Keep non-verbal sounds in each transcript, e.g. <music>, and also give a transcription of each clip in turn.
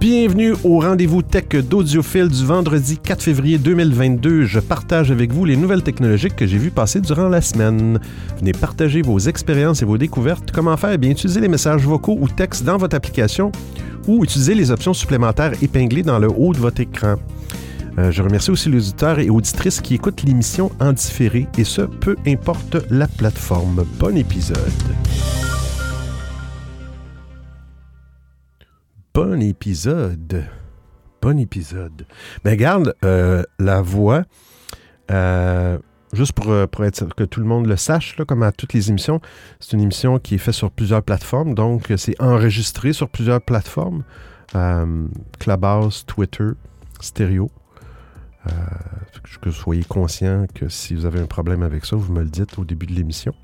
Bienvenue au rendez-vous tech d'Audiophile du vendredi 4 février 2022. Je partage avec vous les nouvelles technologies que j'ai vues passer durant la semaine. Venez partager vos expériences et vos découvertes. Comment faire? Eh bien, utiliser les messages vocaux ou textes dans votre application ou utiliser les options supplémentaires épinglées dans le haut de votre écran. Euh, je remercie aussi les auditeurs et auditrices qui écoutent l'émission en différé, et ce, peu importe la plateforme. Bon épisode. Bon épisode. Bon épisode. Mais regarde, euh, la voix, euh, juste pour, pour, être que tout le monde le sache, comme à toutes les émissions, c'est une émission qui est faite sur plusieurs plateformes, donc c'est enregistré sur plusieurs plateformes. Clubhouse, Twitter, Stereo. Euh, que soyez conscient que si vous avez un problème avec ça, vous me le dites au début de l'émission.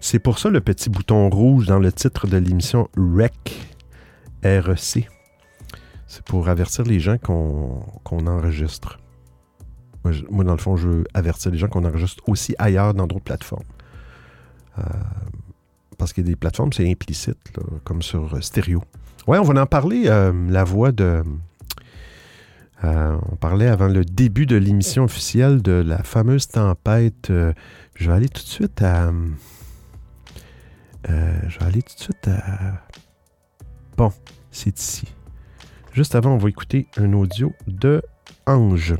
C'est pour ça le petit bouton rouge dans le titre de l'émission REC. REC. C'est pour avertir les gens qu'on enregistre. Moi, dans le fond, je veux avertir les gens qu'on enregistre aussi ailleurs dans d'autres plateformes. Euh, parce qu'il y a des plateformes, c'est implicite, comme sur stéréo. Ouais, on va en parler, euh, la voix de euh, on parlait avant le début de l'émission officielle de la fameuse tempête. Euh, je vais aller tout de suite à. Euh, je vais aller tout de suite à. Bon, c'est ici. Juste avant, on va écouter un audio de Ange.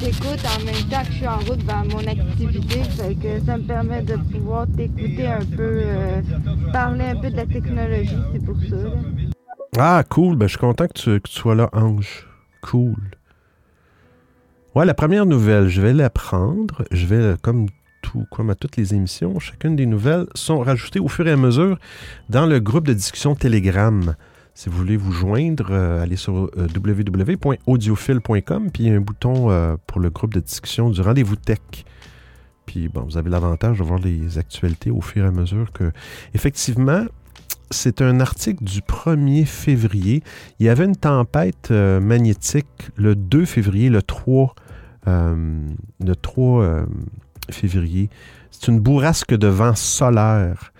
J'écoute en même temps que je suis en route vers mon activité, que ça me permet de pouvoir t'écouter un peu, parler un peu de la technologie, c'est pour ça. Ah, cool. Ben, je suis content que tu, sois là, Ange. Cool. Ouais, la première nouvelle, je vais la prendre. Je vais, comme comme à toutes les émissions, chacune des nouvelles sont rajoutées au fur et à mesure dans le groupe de discussion Telegram. Si vous voulez vous joindre, euh, allez sur euh, www.audiophile.com, puis il y a un bouton euh, pour le groupe de discussion du rendez-vous tech. Puis bon, vous avez l'avantage de voir les actualités au fur et à mesure que, effectivement, c'est un article du 1er février. Il y avait une tempête euh, magnétique le 2 février, le 3, euh, le 3 euh, février. C'est une bourrasque de vent solaire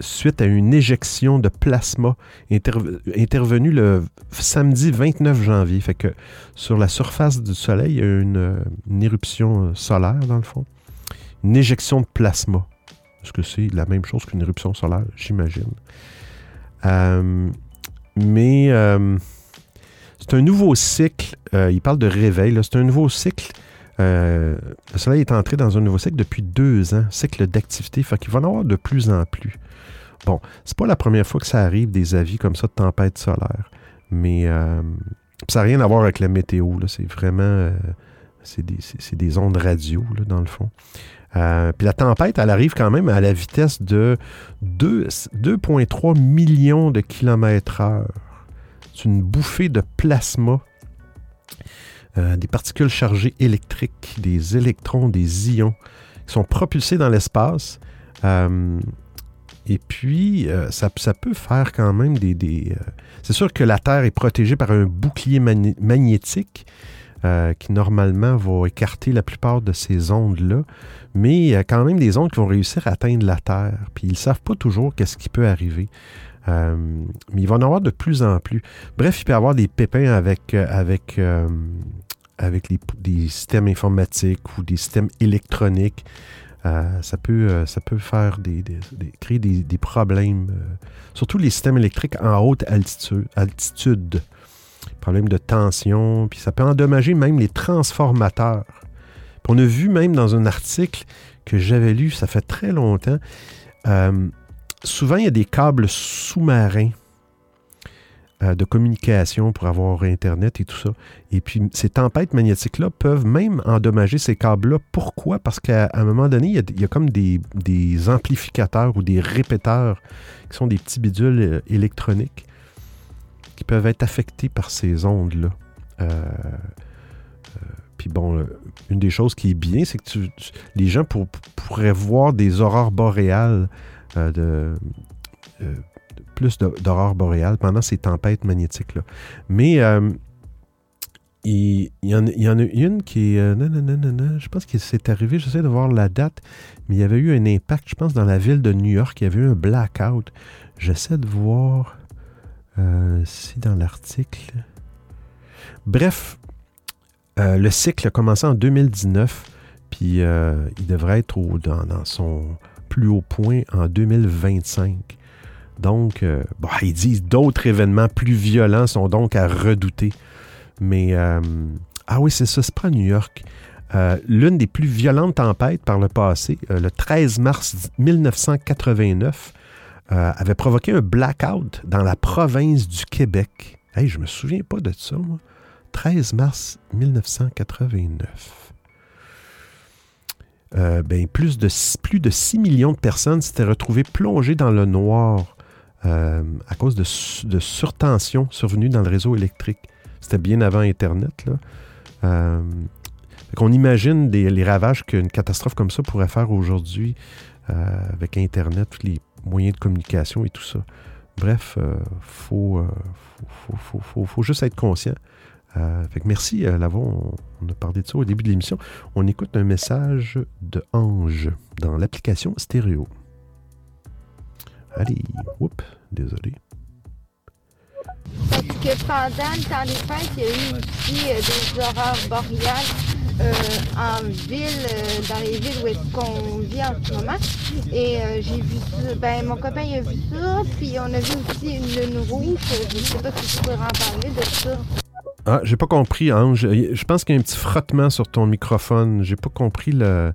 suite à une éjection de plasma intervenue le samedi 29 janvier. Fait que sur la surface du Soleil, il y a une, une éruption solaire, dans le fond. Une éjection de plasma. Est-ce que c'est la même chose qu'une éruption solaire? J'imagine. Euh, mais euh, c'est un nouveau cycle. Euh, il parle de réveil. C'est un nouveau cycle. Le Soleil est entré dans un nouveau cycle depuis deux ans, cycle d'activité. Fait qu'il va en avoir de plus en plus. Bon, c'est pas la première fois que ça arrive, des avis comme ça de tempête solaire. Mais ça n'a rien à voir avec la météo. C'est vraiment. c'est des, des, ondes radio, dans le fond. Euh, puis la tempête, elle arrive quand même à la vitesse de 2,3 millions de kilomètres heure. C'est une bouffée de plasma, euh, des particules chargées électriques, des électrons, des ions qui sont propulsés dans l'espace. Euh, et puis, ça, peut faire quand même des... C'est sûr que la Terre est protégée par un bouclier magnétique qui normalement va écarter la plupart de ces ondes-là mais a quand même des ondes qui vont réussir à atteindre la Terre. Puis ils ne savent pas toujours qu'est-ce qui peut arriver. Euh, mais il va en avoir de plus en plus. Bref, il peut y avoir des pépins avec, euh, avec, euh, avec des systèmes informatiques ou des systèmes électroniques. ça, peut, ça peut faire créer des, problèmes, surtout les systèmes électriques en haute altitude, altitude. De tension, puis ça peut endommager même les transformateurs on a vu même dans un article que j'avais lu, ça fait très longtemps, euh, souvent il y a des câbles sous-marins euh, de communication pour avoir Internet et tout ça. Et puis ces tempêtes magnétiques-là peuvent même endommager ces câbles-là. Pourquoi? Parce qu'à un moment donné, il y a, comme des, amplificateurs ou des répéteurs qui sont des petits bidules euh, électroniques qui peuvent être affectés par ces ondes-là. Puis bon, euh, une des choses qui est bien, c'est que les gens pourraient voir des aurores boréales, euh, de, euh, plus d'aurores boréales pendant ces tempêtes magnétiques-là. Mais il, y en, a une qui est. non, non, non, je pense que c'est arrivé, j'essaie de voir la date, mais il y avait eu un impact, je pense, dans la ville de New York, il y avait eu un blackout. J'essaie de voir. si dans l'article. Bref, le cycle a commencé en 2019, puis il devrait être dans, son plus haut point en 2025. Donc, bah, ils disent d'autres événements plus violents sont donc à redouter. Mais, ah oui, c'est ça, c'est pas New York. Euh, l'une des plus violentes tempêtes par le passé, euh, le 13 mars 1989, euh, avait provoqué un blackout dans la province du Québec. Hey, je me souviens pas de ça, moi. 13 mars 1989. ben, plus, de, plus de 6 millions de personnes s'étaient retrouvées plongées dans le noir à cause de, de surtension survenue dans le réseau électrique. C'était bien avant Internet. Là. On imagine les ravages qu'une catastrophe comme ça pourrait faire aujourd'hui euh, avec Internet, tous les moyens de communication et tout ça. Bref, il euh, euh, faut, juste être conscient. merci, Lavon. On, a parlé de ça au début de l'émission. On écoute un message de Ange dans l'application stéréo. Allez, oups, désolé. Parce que pendant le temps des fêtes, il y a eu aussi des horreurs boréales euh, en ville, euh, dans les villes où est-ce qu'on vit en ce moment. Et euh, j'ai vu ça, ben mon copain il a vu ça, puis on a vu aussi une lune rouge. Je ne sais pas si tu pourrais en parler de ça. Ah, j'ai pas compris, Ange. Je pense qu'il y a un petit frottement sur ton microphone. J'ai pas compris la,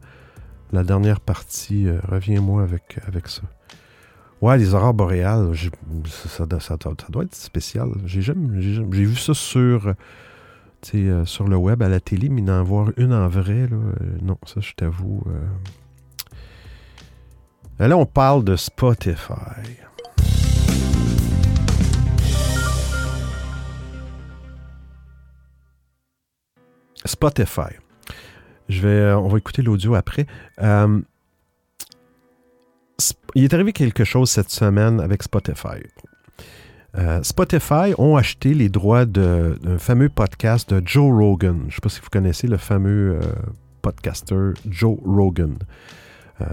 dernière partie. Reviens-moi avec, avec ça. Ouais, les aurores boréales, ça, doit être spécial. J'ai vu ça sur euh, sur le web, à la télé, mais d'en voir une en vrai, là, euh, non, ça, je t'avoue. Euh. Là, on parle de Spotify. Spotify. Je vais, on va écouter l'audio après. Il est arrivé quelque chose cette semaine avec Spotify. Euh, Spotify ont acheté les droits d'un fameux podcast de Joe Rogan. Je ne sais pas si vous connaissez le fameux euh, podcaster Joe Rogan, euh,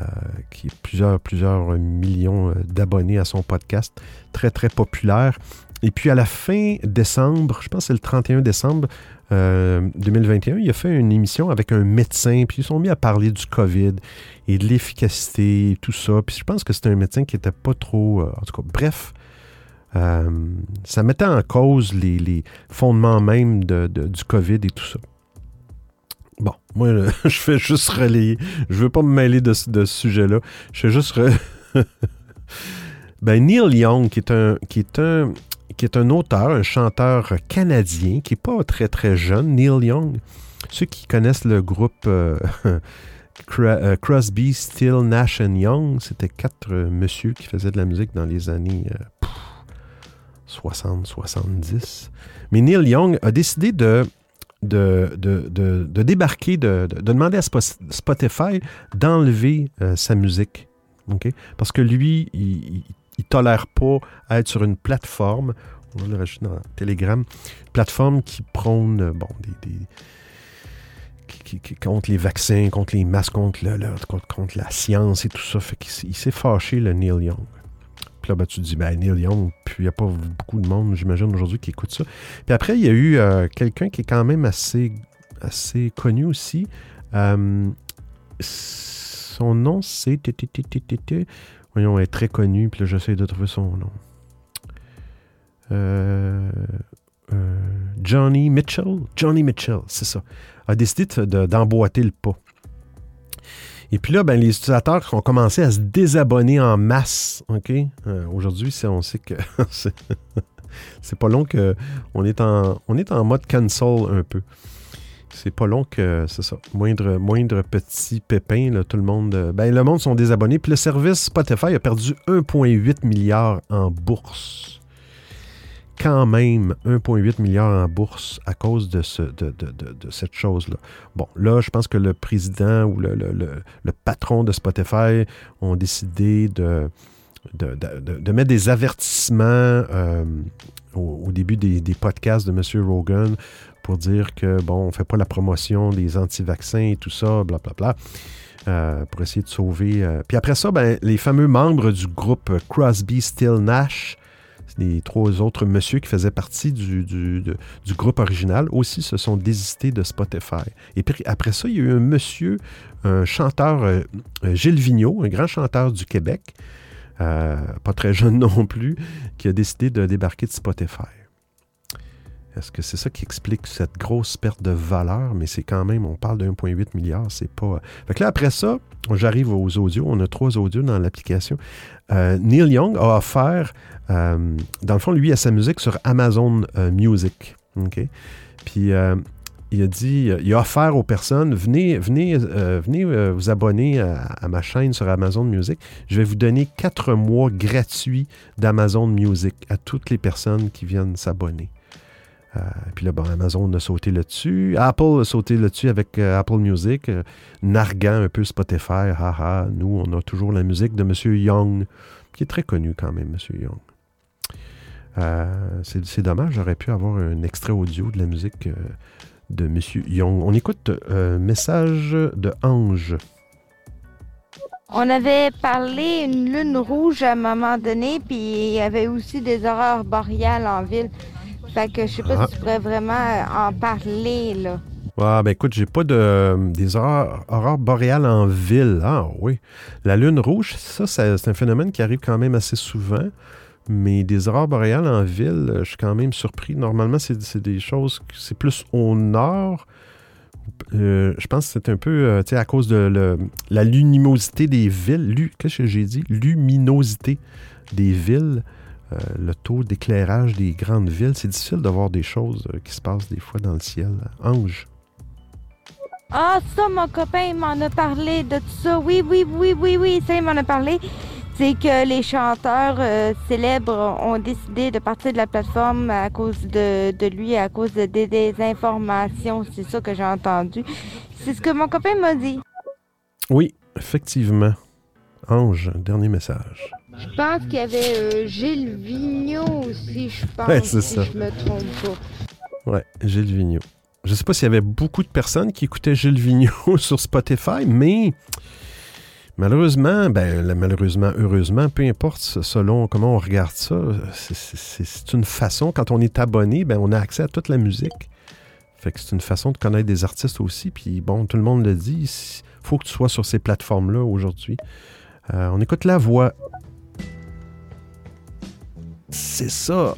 qui a plusieurs, plusieurs millions d'abonnés à son podcast, très très populaire. Et puis à la fin décembre, je pense que c'est le 31 décembre 2021, il a fait une émission avec un médecin, puis ils sont mis à parler du COVID et de l'efficacité et tout ça. Puis je pense que c'était un médecin qui n'était pas trop... en tout cas, bref, euh, ça mettait en cause les, fondements même du COVID et tout ça. Bon, moi, <laughs> je fais juste relayer. Je veux pas me mêler de, ce sujet-là. Je fais juste... <laughs> ben, Neil Young, qui est un... Qui est un qui est un auteur, un chanteur canadien, qui n'est pas très très jeune, Neil Young. Ceux qui connaissent le groupe euh, <laughs> euh, Crosby, Still, Nash Young, c'était quatre monsieur qui faisaient de la musique dans les années 60, 70. Mais Neil Young a décidé de, de, de, débarquer, de, demander à Spotify d'enlever euh, sa musique. Parce que lui, il ne tolère pas être sur une plateforme, on va le rajouter dans Telegram, une plateforme qui prône bon, des, contre les vaccins, contre les masques, contre, contre, la science et tout ça. Fait il s'est fâché, le Neil Young. Puis là, ben, tu te dis, ben, Neil Young, puis il n'y a pas beaucoup de monde, j'imagine, aujourd'hui qui écoute ça. Puis après, il y a eu euh, quelqu'un qui est quand même assez, assez connu aussi. Euh, son nom, c'est. Voyons, est très connu, puis là, j'essaie de trouver son nom. Euh, Johnny Mitchell? Johnny Mitchell, c'est ça. A décidé d'emboîter le pas. Et puis là, ben, les utilisateurs ont commencé à se désabonner en masse. OK? Euh, aujourd'hui, on sait que <laughs> <laughs> c'est pas long qu'on est en, on est en mode cancel un peu. C'est pas long que, c'est ça, moindre, moindre petit pépin, là, tout le monde, ben, le monde sont désabonnés. Puis le service Spotify a perdu 1,8 milliard en bourse quand même 1,8 milliard en bourse à cause de, ce, de, cette chose-là. Bon, là, je pense que le président ou le, patron de Spotify ont décidé de, de, mettre des avertissements euh, au, début des, podcasts de M. Rogan pour dire que, bon, on ne fait pas la promotion des anti-vaccins et tout ça, blablabla. Bla, bla, euh, pour essayer de sauver. Euh. Puis après ça, ben, les fameux membres du groupe Crosby, Still, Nash les trois autres messieurs qui faisaient partie du, du, groupe original aussi se sont désistés de Spotify. Et puis après ça, il y a eu un monsieur, un chanteur, euh, Gilles Vigneault, un grand chanteur du Québec, pas très jeune <laughs> non plus, qui a décidé de débarquer de Spotify. Est-ce que c'est ça qui explique cette grosse perte de valeur? Mais c'est quand même, on parle de 1,8 milliard, c'est pas. Fait que là, après ça, j'arrive aux audios. On a trois audios dans l'application. Euh, Neil Young a offert, euh, dans le fond, lui, a sa musique sur Amazon euh, Music. OK? Puis il a dit, il a offert aux personnes, venez, venez, venez vous abonner à, à, ma chaîne sur Amazon Music. Je vais vous donner quatre mois gratuits d'Amazon Music à toutes les personnes qui viennent s'abonner. Euh, puis là, bon, Amazon a sauté là-dessus. Apple a sauté là-dessus avec euh, Apple Music, euh, narguant un peu Spotify. Haha, nous, on a toujours la musique de M. Young, qui est très connu quand même, M. Young. c'est dommage, j'aurais pu avoir un extrait audio de la musique de M. Young. On écoute un message de Ange. On avait parlé une lune rouge à un moment donné, puis il y avait aussi des aurores boréales en ville. Fait que je sais pas si tu pourrais vraiment euh, en parler, là. Ah, ben écoute, j'ai pas de des aurores, boréales en ville. Ah oui. La lune rouge, ça, c'est un phénomène qui arrive quand même assez souvent. Mais des aurores boréales en ville, je suis quand même surpris. Normalement, c'est des choses, c'est plus au nord. Euh, je pense que c'est un peu euh, à cause de la luminosité des villes. Qu'est-ce que j'ai dit? Luminosité des villes. Euh, le taux d'éclairage des grandes villes. C'est difficile de voir des choses euh, qui se passent des fois dans le ciel. Ange. Ah, ça, mon copain, m'en a parlé de tout ça. Oui, oui, oui, oui, oui, ça, il m'en a parlé. C'est que les chanteurs euh, célèbres ont décidé de partir de la plateforme à cause de, de lui, à cause de, des désinformations. C'est ça que j'ai entendu. C'est ce que mon copain m'a dit. Oui, effectivement. Ange, dernier message. Je pense qu'il y avait euh, Gilles Vigneault aussi, je pense, ouais, si ça. je me trompe pas. Ouais, Gilles Vigneault. Je sais pas s'il y avait beaucoup de personnes qui écoutaient Gilles Vigneault <laughs> sur Spotify, mais malheureusement, ben malheureusement, heureusement, peu importe selon comment on regarde ça, c'est une façon, quand on est abonné, ben on a accès à toute la musique. Fait que c'est une façon de connaître des artistes aussi. Puis bon, tout le monde le dit, il faut que tu sois sur ces plateformes-là aujourd'hui. Euh, on écoute la voix c'est ça.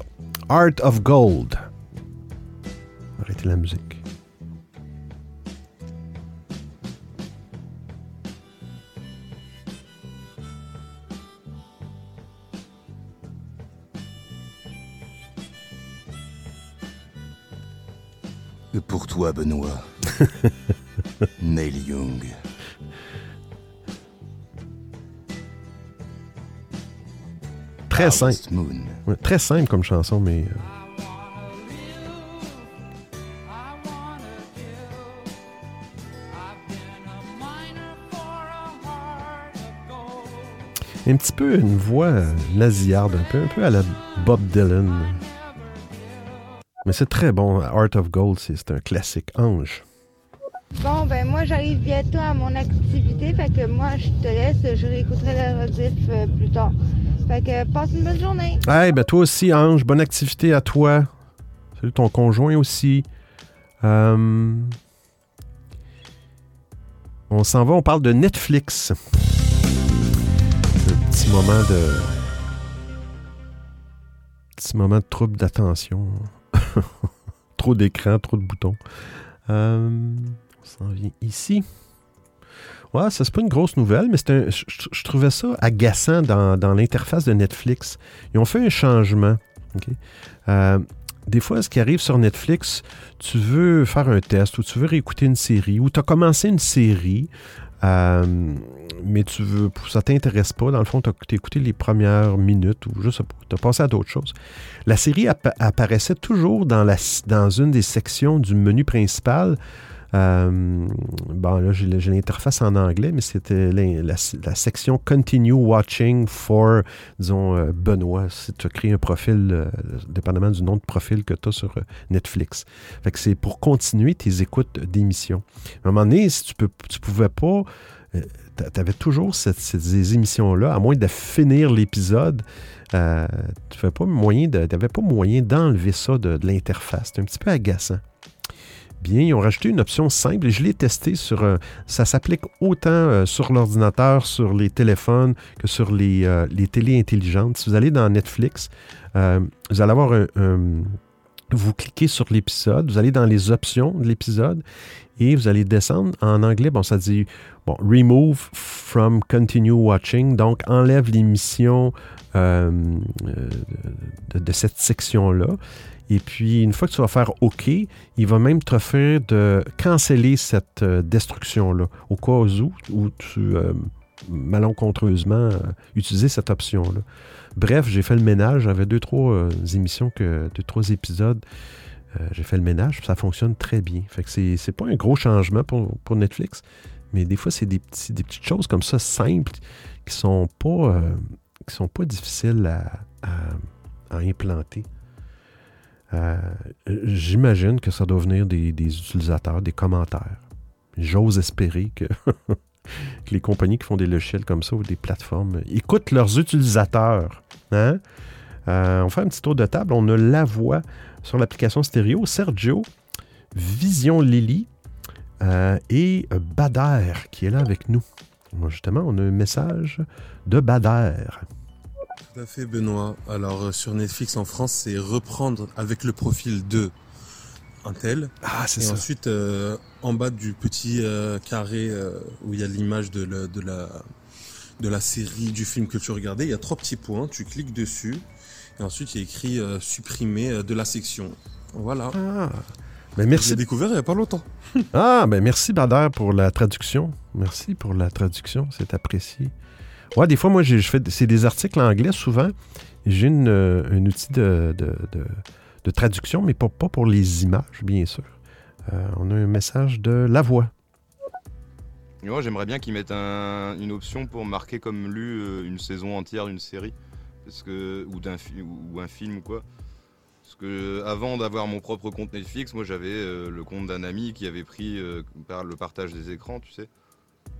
Art of Gold. Arrêtez la musique. Pour toi, Benoît. <laughs> Neil Young. Très simple. très simple comme chanson, mais. Euh, un petit peu une voix nasillarde, un peu, un peu à la Bob Dylan. Mais c'est très bon. Art of Gold, c'est un classique. Ange. Bon, ben moi, j'arrive bientôt à mon activité, fait que moi, je te laisse, je réécouterai la rediff euh, plus tard. Fait que passe une bonne journée. Hey, ben toi aussi, Ange, bonne activité à toi. Salut ton conjoint aussi. Euh, on s'en va, on parle de Netflix. Un petit moment de. Petit moment de trouble d'attention. <laughs> trop d'écran, trop de boutons. Euh, s'en vient ici. Ouais, ça c'est pas une grosse nouvelle, mais un, je, trouvais ça agaçant dans, l'interface de Netflix. Ils ont fait un changement. Euh, des fois, ce qui arrive sur Netflix, tu veux faire un test ou tu veux réécouter une série ou tu as commencé une série, euh, mais tu veux, ça t'intéresse pas. Dans le fond, tu as écouté les premières minutes ou juste tu as passé à d'autres choses. La série apparaissait toujours dans, la, dans une des sections du menu principal euh, bon, là, j'ai l'interface en anglais, mais c'était la, section Continue Watching for, disons, euh, Benoît, si tu créé un profil, euh, dépendamment du nom de profil que tu as sur Netflix. Fait que c'est pour continuer tes écoutes d'émissions. À un moment donné, si tu ne pouvais pas tu avais toujours ces émissions-là, à moins de finir l'épisode. tu n'avais pas moyen d'enlever ça de, de l'interface. C'est un petit peu agaçant. Bien, ils ont rajouté une option simple et je l'ai testé sur. euh, ça s'applique autant euh, sur l'ordinateur, sur les téléphones que sur les, euh, les télés intelligentes. Si vous allez dans Netflix, vous allez avoir un, Vous cliquez sur l'épisode, vous allez dans les options de l'épisode et vous allez descendre. En anglais, bon, ça dit bon, Remove from Continue Watching. Donc, enlève l'émission de cette section-là. Et puis, une fois que tu vas faire OK, il va même te faire de canceller cette euh, destruction-là, au cas où, où tu euh, malencontreusement euh, cette option-là. Bref, j'ai fait le ménage. J'avais deux, trois euh, émissions, que, deux, trois épisodes. J'ai fait le ménage, ça fonctionne très bien. Fait que c'est, pas un gros changement pour, Netflix, mais des fois, c'est des, petites choses comme ça, simples, qui sont pas, qui sont pas difficiles à implanter. Euh, j'imagine que ça doit venir des, utilisateurs, des commentaires. J'ose espérer <laughs> que, les compagnies qui font des logiciels comme ça ou des plateformes écoutent leurs utilisateurs. Hein? Euh, on fait un petit tour de table. On a la voix sur l'application stéréo, Sergio, Vision Lily euh, et Bader qui est là avec nous. Justement, on a un message de Bader. Tout à fait, Benoît. Alors, euh, sur Netflix en France, c'est reprendre avec le profil de un tel. Ah, c'est Et ça. ensuite, euh, en bas du petit euh, carré euh, où il y a l'image de, la, de la série, du film que tu regardais, il y a trois petits points. Tu cliques dessus. Et ensuite, il y a écrit supprimer de la section. Voilà. Ah, ben J'ai merci. découvert il n'y a pas longtemps. Ah, ben merci Bader pour la traduction. Merci pour la traduction, c'est apprécié. Ouais, des fois, moi, je fais, c'est des articles en anglais souvent. J'ai euh, un outil de, de- de- traduction, mais pas, pas pour les images, bien sûr. Euh, on a un message de la voix. Moi, j'aimerais bien qu'ils mettent un- une option pour marquer comme lu euh, une saison entière d'une série, parce que ou d'un un film ou quoi. Parce que avant d'avoir mon propre compte Netflix, moi j'avais le compte d'un ami qui avait pris par le partage des écrans, tu sais.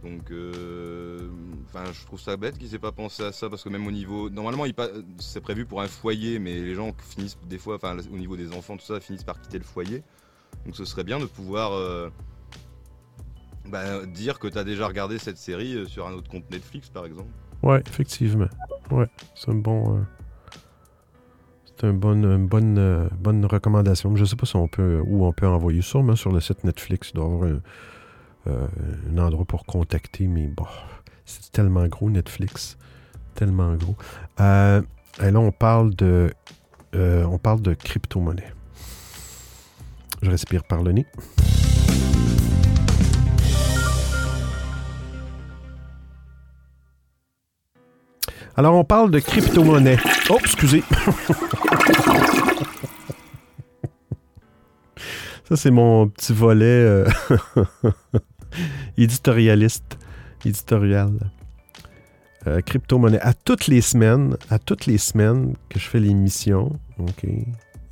Donc, euh, enfin, je trouve ça bête qu'ils aient pas pensé à ça parce que même au niveau, normalement, c'est prévu pour un foyer, mais les gens finissent des fois, enfin, au niveau des enfants, tout ça, finissent par quitter le foyer. Donc, ce serait bien de pouvoir euh, bah, dire que tu as déjà regardé cette série euh, sur un autre compte Netflix, par exemple. Ouais, effectivement. Ouais, c'est un bon. euh, c'est une bonne, bonne recommandation. Je sais pas si on peut, où on peut envoyer ça, mais sur le site Netflix, il doit y avoir un endroit pour contacter, mais bon, c'est tellement gros Netflix. Tellement gros. Euh, et là, on parle de. euh, on parle de crypto-monnaie. Je respire par le nez. Alors, on parle de crypto-monnaie. Oh, excusez. <laughs> Ça, c'est mon petit volet euh, <laughs> <laughs> éditorialiste. Éditorial. Euh, crypto-monnaie. À toutes les semaines, à toutes les semaines que je fais l'émission,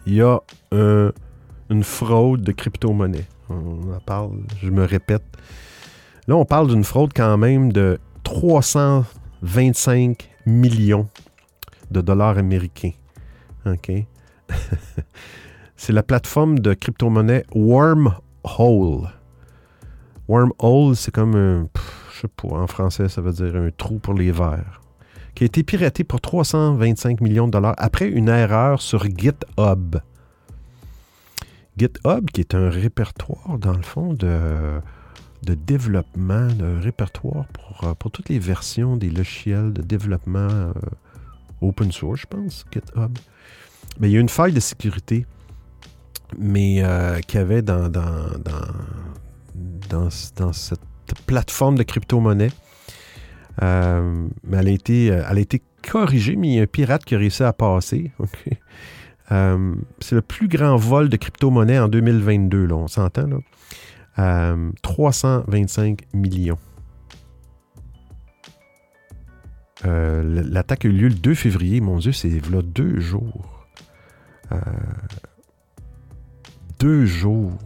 il y a un- une fraude de crypto-monnaie. On en parle, je me répète. Là, on parle d'une fraude quand même de 325 millions de dollars américains. OK? <laughs> C'est la plateforme de crypto-monnaie Wormhole. Wormhole, c'est comme un. je sais pas, en français, ça veut dire un trou pour les verres. Qui a été piraté pour 325 millions de dollars après une erreur sur GitHub. GitHub, qui est un répertoire, dans le fond, de, de développement, de répertoire pour, euh, pour toutes les versions des logiciels de développement euh, open source, je pense, GitHub. Mais il y a une faille de sécurité, mais euh, qu'il y avait dans, dans, dans, cette plateforme de crypto-monnaie. Euh, mais elle a, été, euh, elle a été corrigée, mais il y a un pirate qui a réussi à passer. <laughs> Euh, c'est le plus grand vol de crypto-monnaie en 2022, là, on s'entend. Là. Euh, 325 millions. L'attaque a eu lieu le 2 février. Mon Dieu, c'est deux jours. Deux jours.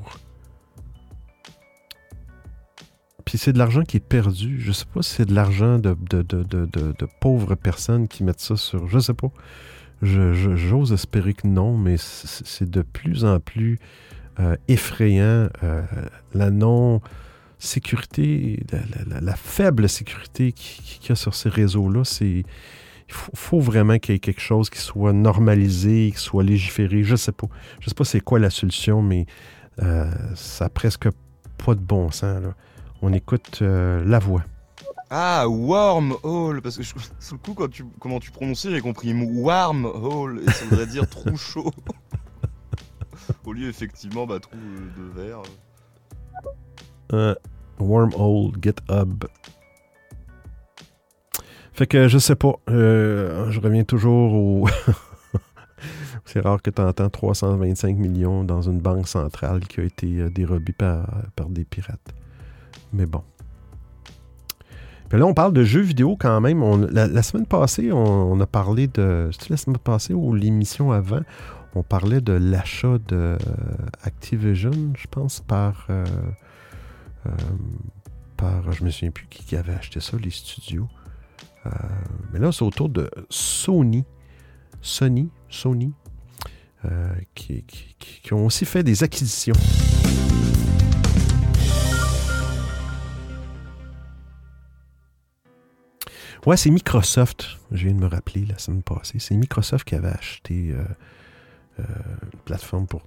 C'est de l'argent qui est perdu. Je sais pas si c'est de l'argent de, de, de, de, pauvres personnes qui mettent ça sur. Je sais pas. J'ose espérer que non, mais c'est de plus en plus euh, effrayant. Euh, la non-sécurité, la, faible sécurité qu'il y a sur ces réseaux-là, c'est. Il faut, vraiment qu'il y ait quelque chose qui soit normalisé, qui soit légiféré. Je sais pas. Je sais pas c'est quoi la solution, mais euh, ça n'a presque pas de bon sens. On écoute la voix. Ah, wormhole, parce que je, <laughs> sur le coup, quand tu, comment tu prononçais, j'ai compris wormhole, et ça voudrait dire trou chaud. <laughs> Au lieu, effectivement, bah, trou de verre. Euh, wormhole, GitHub. Fait que je sais pas. Euh, je reviens toujours au. <laughs> C'est rare que tu entends 325 millions dans une banque centrale qui a été euh, dérobée par, par des pirates. Mais bon là, on parle de jeux vidéo quand même. la, semaine passée, on, a parlé de. C'était la semaine passée ou l'émission avant, on parlait de l'achat de Activision, je pense, par. Euh, euh, par. Je me souviens plus qui, avait acheté ça, les studios. Euh, mais là, c'est autour de Sony. Sony, Sony, qui, qui ont aussi fait des acquisitions. Ouais, c'est Microsoft. Je viens de me rappeler la semaine passée. C'est Microsoft qui avait acheté euh, euh, une plateforme pour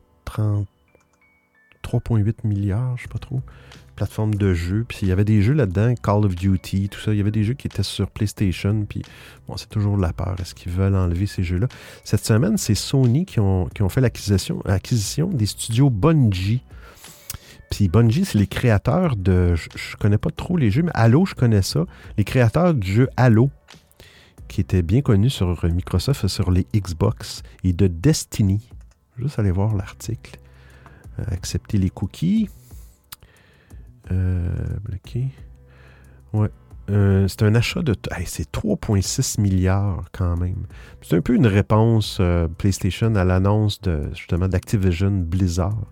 3,8 milliards, je sais pas trop. Plateforme de jeux. Puis il y avait des jeux là-dedans, Call of Duty, tout ça. Il y avait des jeux qui étaient sur PlayStation. Puis bon, c'est toujours la peur. Est-ce qu'ils veulent enlever ces jeux-là? Cette semaine, c'est Sony qui ont, qui ont fait l'acquisition des studios Bungie. Puis Bungie, c'est les créateurs de. Je, connais pas trop les jeux, mais Halo, je connais ça. Les créateurs du jeu Halo, qui était bien connu sur Microsoft sur les Xbox, et de Destiny. Juste aller voir l'article. Euh, accepter les cookies. Euh. Ouais. Euh, c'est un achat de. c'est 3,6 milliards quand même. C'est un peu une réponse PlayStation à l'annonce de justement d'Activision Blizzard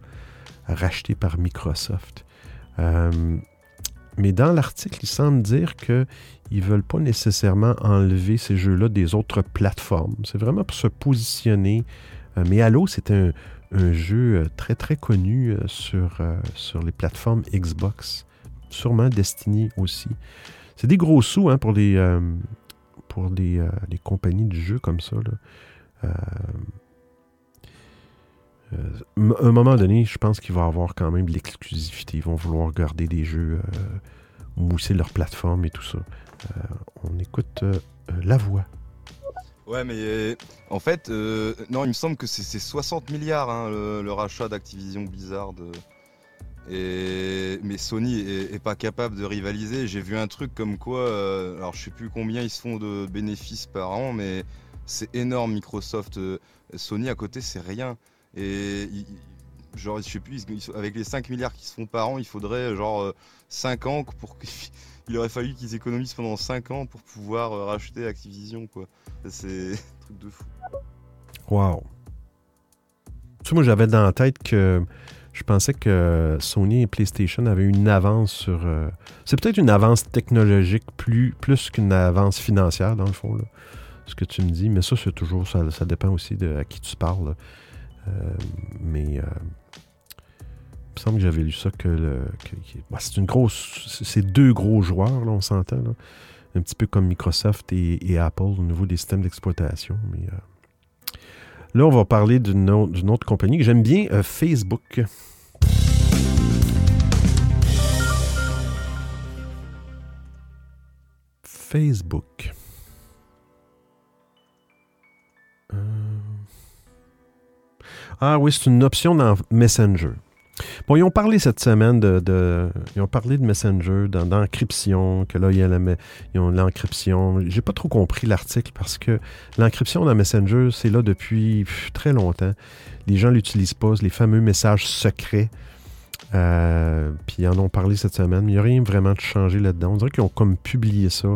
racheté par Microsoft. Euh, mais dans l'article, il semble dire qu'ils ne veulent pas nécessairement enlever ces jeux-là des autres plateformes. C'est vraiment pour se positionner. Euh, mais Halo, c'est un, jeu euh, très très connu sur, les plateformes Xbox. Sûrement Destiny aussi. C'est des gros sous hein, pour les, pour les, compagnies de jeux comme ça. Euh, à un moment donné, je pense qu'il va avoir quand même de l'exclusivité. Ils vont vouloir garder des jeux, euh, mousser leur plateforme et tout ça. Euh, on écoute La Voix. Ouais, mais en fait, non, il me semble que c'est 60 milliards hein, le, rachat d'Activision Blizzard. Et, mais Sony est, pas capable de rivaliser. J'ai vu un truc comme quoi, alors je sais plus combien ils se font de bénéfices par an, mais c'est énorme Microsoft. Sony à côté, c'est rien. Et genre, je sais plus, avec les 5 milliards qui se font par an, il faudrait genre 5 ans pour qu'il <laughs> aurait fallu qu'ils économisent pendant 5 ans pour pouvoir euh, racheter Activision, quoi. C'est <laughs> un truc de fou. Waouh. Moi, j'avais dans la tête que je pensais que Sony et PlayStation avaient une avance sur. Euh, c'est peut-être une avance technologique plus, plus qu'une avance financière, dans le fond, là, ce que tu me dis. Mais ça, c'est toujours. Ça, ça, dépend aussi de à qui tu parles. Euh, mais euh, il me semble que j'avais lu ça que, bah, c'est une grosse. C'est deux gros joueurs, là, on s'entend. Un petit peu comme Microsoft et, Apple au niveau des systèmes d'exploitation. Mais euh, là, on va parler d'une autre, compagnie que j'aime bien, Facebook. Facebook. Ah oui, c'est une option dans Messenger. Bon, ils ont parlé cette semaine de, ils ont parlé de Messenger, d'encryption, que là, ils ont l'encryption. J'ai pas trop compris l'article parce que l'encryption dans Messenger, c'est là depuis très longtemps. Les gens l'utilisent pas, les fameux messages secrets. Euh, puis ils en ont parlé cette semaine, mais il n'y a rien vraiment de changé là-dedans. On dirait qu'ils ont comme publié ça.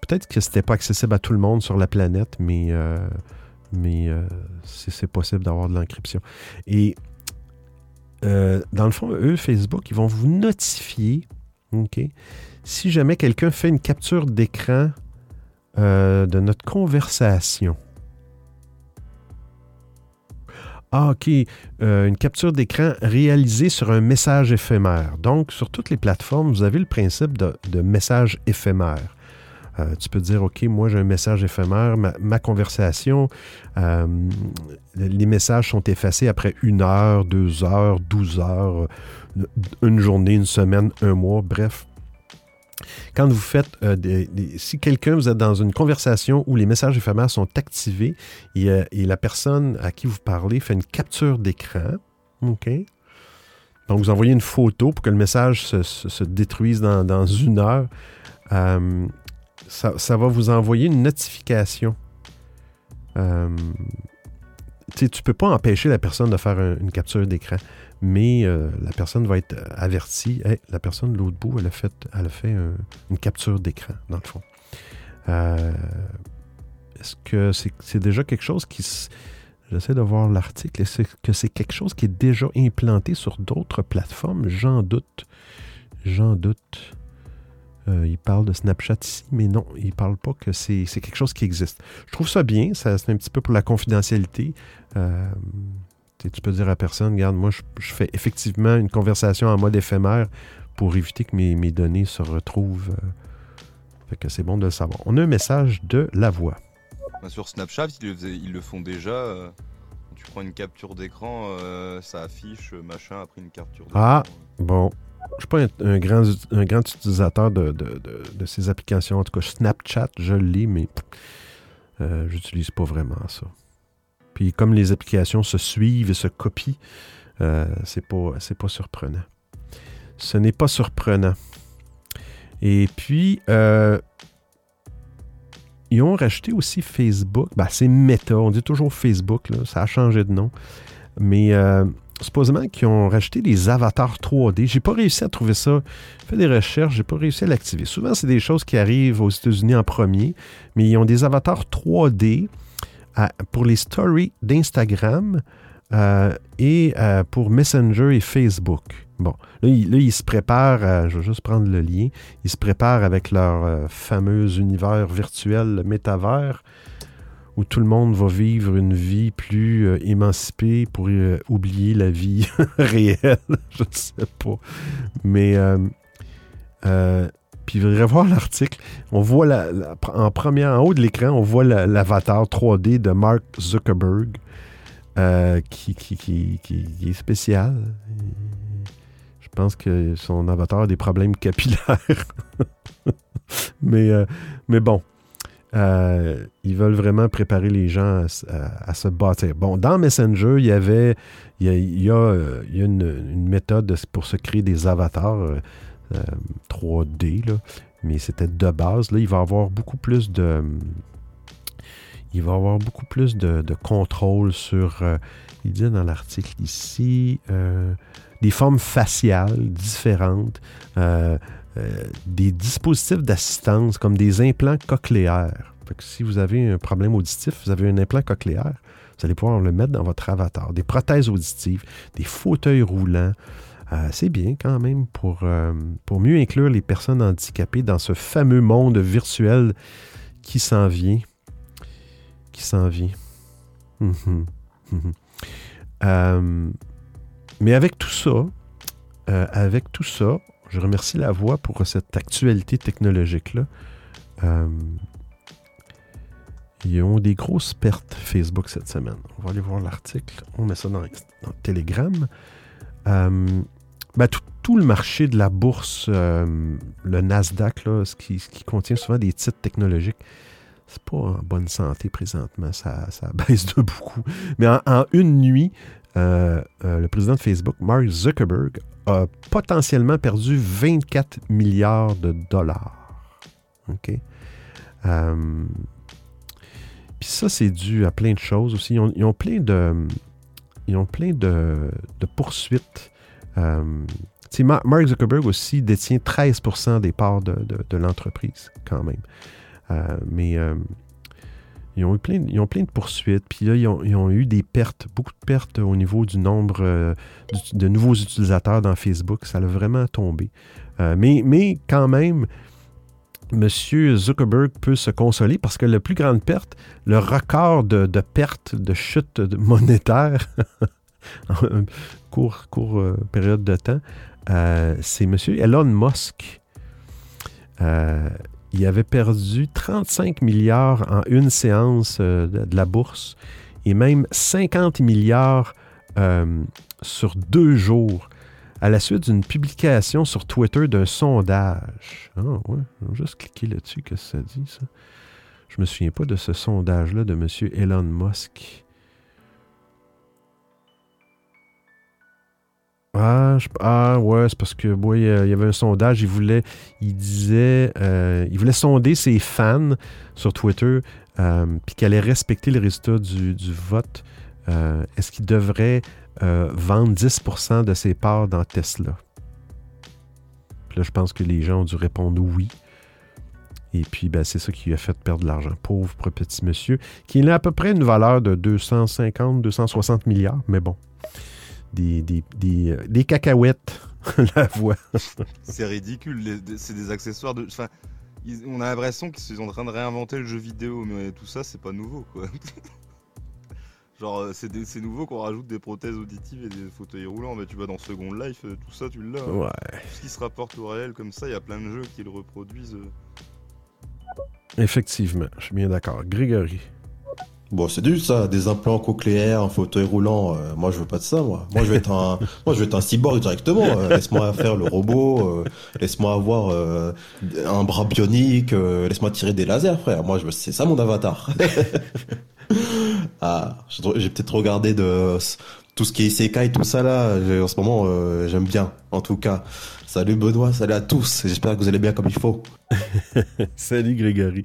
Peut-être que c'était pas accessible à tout le monde sur la planète, mais euh, mais euh, c'est possible d'avoir de l'encryption. Et euh, dans le fond, eux, Facebook, ils vont vous notifier OK? Si jamais quelqu'un fait une capture d'écran euh, de notre conversation. Ah, OK. Une capture d'écran réalisée sur un message éphémère. Donc, sur toutes les plateformes, vous avez le principe de message éphémère. Euh, tu peux dire, OK, moi j'ai un message éphémère, ma, conversation, euh, les messages sont effacés après une heure, deux heures, douze heures, une journée, une semaine, un mois, bref. Quand vous faites, euh, des, si quelqu'un, vous êtes dans une conversation où les messages éphémères sont activés et, euh, la personne à qui vous parlez fait une capture d'écran, OK? Donc, vous envoyez une photo pour que le message se, se- se détruise dans, une heure. Euh, ça, va vous envoyer une notification. Euh, tu ne peux pas empêcher la personne de faire un- une capture d'écran, mais euh, la personne va être avertie. La personne de l'autre bout, elle a fait, une capture d'écran, dans le fond. Euh, Est-ce que c'est déjà quelque chose qui... J'essaie de voir l'article. Est-ce que c'est quelque chose qui est déjà implanté sur d'autres plateformes? J'en doute. J'en doute. Euh, il parle de Snapchat ici, mais non, il ne parle pas que c'est quelque chose qui existe. Je trouve ça bien, ça, c'est un petit peu pour la confidentialité. Euh, tu peux dire à personne, regarde, moi, je, je fais effectivement une conversation en mode éphémère pour éviter que mes, mes données se retrouvent. euh, fait que c'est bon de le savoir. On a un message de la voix. Bah, sur Snapchat, ils le, faisaient- ils le font déjà. tu prends une capture d'écran, euh, ça affiche machin après une capture d'écran. Ah. Bon, suis pas un, grand, utilisateur de, ces applications. En tout cas, Snapchat, je l'ai, mais euh, j'utilise pas vraiment ça. Puis comme les applications se suivent et se copient, euh, c'est pas, surprenant. Ce n'est pas surprenant. Et puis, euh, ils ont racheté aussi Facebook. Ben, c'est Meta. On dit toujours Facebook. Ça a changé de nom. Mais euh, supposément qu'ils ont racheté des avatars 3D. J'ai pas réussi à trouver ça. J'ai fait des recherches, j'ai pas réussi à l'activer. Souvent, c'est des choses qui arrivent aux États-Unis en premier, mais ils ont des avatars 3D à- pour les stories d'Instagram euh, et euh, pour Messenger et Facebook. Bon, là, ils se préparent, je vais juste prendre le lien, ils se préparent avec leur euh, fameux univers virtuel, métavers, où tout le monde va vivre une vie plus euh, émancipée pour euh, oublier la vie <laughs> réelle. <laughs> Je ne sais pas. Mais, euh, euh, puis il faudrait voir l'article. On voit la, en première, en haut de l'écran, on voit la- l'avatar 3D de Mark Zuckerberg qui, qui, qui- qui- est spécial. Je pense que son avatar a des problèmes capillaires. <laughs> mais, mais bon. Euh, ils veulent vraiment préparer les gens à, se bâtir. Bon, dans Messenger, il y avait il y a, euh, une, méthode de- pour se créer des avatars euh, euh, 3D, là, mais c'était de base. Là, il va avoir beaucoup plus de il va avoir beaucoup plus de, contrôle sur, euh, il dit dans l'article ici, euh, des formes faciales différentes, euh, des dispositifs d'assistance comme des implants cochléaires. Fait que si vous avez un problème auditif, vous avez un implant cochléaire, vous allez pouvoir le mettre dans votre avatar. Des prothèses auditives, des fauteuils roulants. Euh, c'est bien quand même pour, euh, pour mieux inclure les personnes handicapées dans ce fameux monde virtuel qui s'en vient. Qui s'en vient. Mhm. Mhm. Mais avec tout ça, avec tout ça, je remercie la voix pour cette actualité technologique-là. Euh, ils ont des grosses pertes Facebook cette semaine. On va aller voir l'article. On met ça dans, dans Telegram. Euh, ben, tout, le marché de la bourse, euh, le Nasdaq, là, ce, qui, contient souvent des titres technologiques, c'est pas en bonne santé présentement. Ça, <laughs> baisse de beaucoup. Mais en, une nuit, le président de Facebook, Mark Zuckerberg, a potentiellement perdu 24 milliards de dollars. OK? Euh, Puis ça, c'est dû à plein de choses aussi. Ils ont, plein de, de, poursuites. Euh, Mark Zuckerberg aussi détient 13% des parts de, de- l'entreprise, quand même. Euh, mais Ils ont eu plein, ils ont plein de poursuites, puis là, ils ont, eu des pertes, beaucoup de pertes au niveau du nombre euh, de nouveaux utilisateurs dans Facebook. Ça a vraiment tombé. Euh, mais, mais quand même, M. Zuckerberg peut se consoler parce que la plus grande perte, le record de, de perte, de chute <laughs> monétaire <laughs> en court, euh, période de temps, c'est M. Elon Musk. Il avait perdu 35 milliards en une séance euh, de, la bourse et même 50 milliards euh, sur deux jours à la suite d'une publication sur Twitter d'un sondage. Ah ouais, juste cliquer là-dessus, que ça dit ça? Je me souviens pas de ce sondage-là de M. Elon Musk. Ah, je- ah, ouais, c'est parce que ouais, euh, il y avait un sondage, il voulait, il disait, euh, il voulait sonder ses fans sur Twitter, euh, puis qu'elle allait respecter les résultats du, vote. Est-ce qu'il devrait vendre 10% de ses parts dans Tesla? Là, je pense que les gens ont dû répondre oui. Et puis, ben, c'est ça qui lui a fait perdre de l'argent. Pauvre petit monsieur, qui a à peu près une valeur de 250, 260 milliards, mais bon. Des, des, des, euh, des cacahuètes, <laughs> la voix. C'est ridicule, c'est des accessoires de. Enfin, ils- on a l'impression qu'ils sont en train de réinventer le jeu vidéo, mais tout ça, c'est pas nouveau, quoi. <laughs> Genre, euh, c'est nouveau qu'on rajoute des prothèses auditives et des fauteuils roulants, mais tu vas dans Second Life, euh, tout ça, tu l'as. hein. Ouais. Tout ce qui se rapporte au réel comme ça, il y a plein de jeux qui le reproduisent. Effectivement, je suis bien d'accord. Grégory. Bon, c'est du ça, des implants cochléaires, un fauteuil roulant. euh, moi, je veux pas de ça, moi. Moi, je vais être un, <laughs> moi, je vais être un cyborg directement. euh, laisse-moi faire le robot. euh, laisse-moi avoir euh, un bras bionique. euh, laisse-moi tirer des lasers, frère. Moi, je veux- c'est ça mon avatar. <laughs> ah, j'ai peut-être regardé de tout ce qui est Isekai tout ça là. En ce moment, euh, j'aime bien. En tout cas, salut Benoît, salut à tous. J'espère que vous allez bien comme il faut. <laughs> Salut Grégory.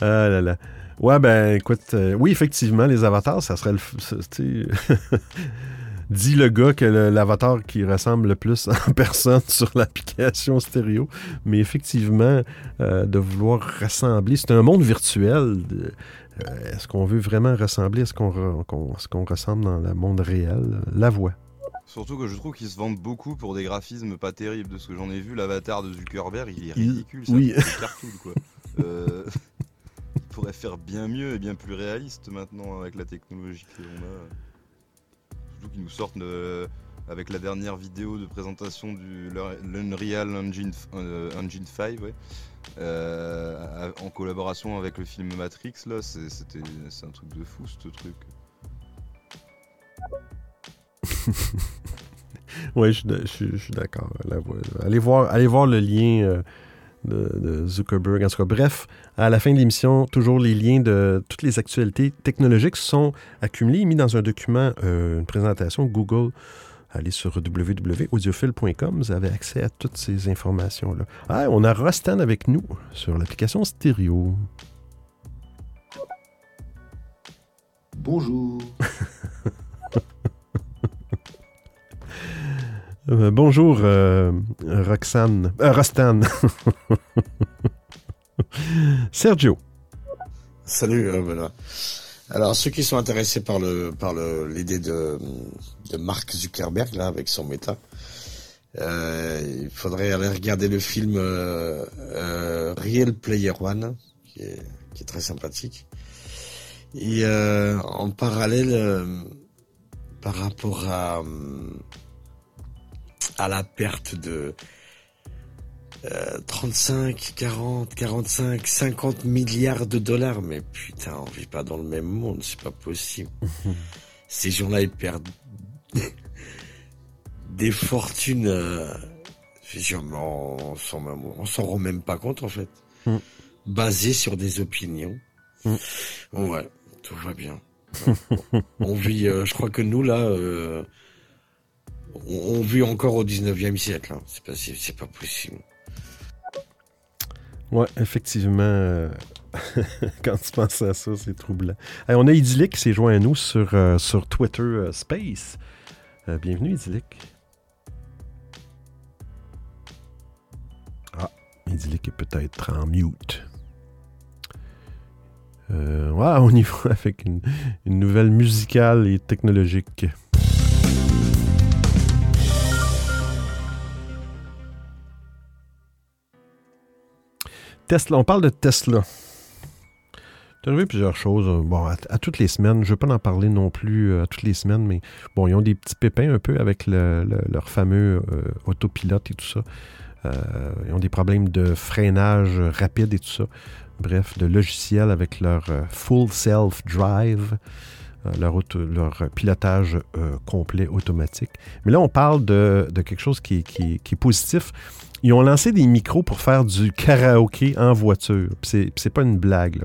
Ah là là. Ouais, ben écoute, euh, oui, effectivement, les avatars, ça serait le. ça, <laughs> Dit le gars que l'avatar qui ressemble le plus <laughs> en personne sur l'application stéréo. Mais effectivement, euh, de vouloir ressembler, c'est un monde virtuel. euh, Est-ce qu'on veut vraiment ressembler à ce qu'on re- ressemble dans le monde réel? La voix. Surtout que je trouve qu'ils se vendent beaucoup pour des graphismes pas terribles. De ce que j'en ai vu, l'avatar de Zuckerberg, il est Il- ridicule. ça, oui. c'est des cartoons, quoi. <laughs> Euh, il pourrait faire bien mieux et bien plus réaliste maintenant avec la technologie qu'on a. Surtout qu'ils nous sortent avec la dernière vidéo de présentation du l'Unreal Engine, euh, Engine 5, ouais. Euh, en collaboration avec le film Matrix, là, c'est un truc de fou ce truc. <laughs> Oui, je, suis d'accord. Allez voir, allez voir le lien euh, de, de Zuckerberg. En tout cas, bref, à la fin de l'émission, toujours les liens de toutes les actualités technologiques sont accumulés et mis dans un document, euh, une présentation Google. Allez sur www.audiophile.com, vous avez accès à toutes ces informations-là. Ah, on a Rostan avec nous sur l'application stéréo. Bonjour. <laughs> Euh, bonjour, euh, Roxane. Euh. <laughs> Sergio. Salut euh, Benoît. Alors ceux qui sont intéressés par le par l'idée de de Mark Zuckerberg là avec son méta, il faudrait aller regarder le film Real Player One qui est qui est très sympathique. Et en parallèle par rapport à à la perte de euh, 35, 40, 45, 50 milliards de dollars. Mais putain, on vit pas dans le même monde, c'est pas possible. <laughs> Ces gens-là, ils perdent des fortunes. euh, dire, on s'en rend même pas compte en fait. Mm. Basées sur des opinions. Mm. Ouais, tout va bien. On vit, euh, je crois que nous là, euh, on, vit encore au 19e siècle. hein. C'est pas, possible. Ouais, effectivement, euh, <laughs> quand tu penses à ça, c'est troublant. On a Idyllic qui s'est joint à nous sur, euh, sur Twitter euh, Space. Bienvenue, Idyllic. Ah, Idyllic est peut-être en mute. Ouais, <laughs> on y va avec une nouvelle musicale et technologique. Tesla, on parle de Tesla. C'est arrivé plusieurs choses. euh, Bon, à, toutes les semaines, je ne veux pas en parler non plus euh, à toutes les semaines, mais bon, ils ont des petits pépins un peu avec le- le- leur fameux euh, autopilote et tout ça. Ils ont des problèmes de freinage rapide et tout ça. Bref, de logiciel avec leur full self drive, euh, leur, pilotage complet automatique. Mais là, on parle de, quelque chose qui est positif. Ils ont lancé des micros pour faire du karaoké en voiture. Puis C'est pas une blague.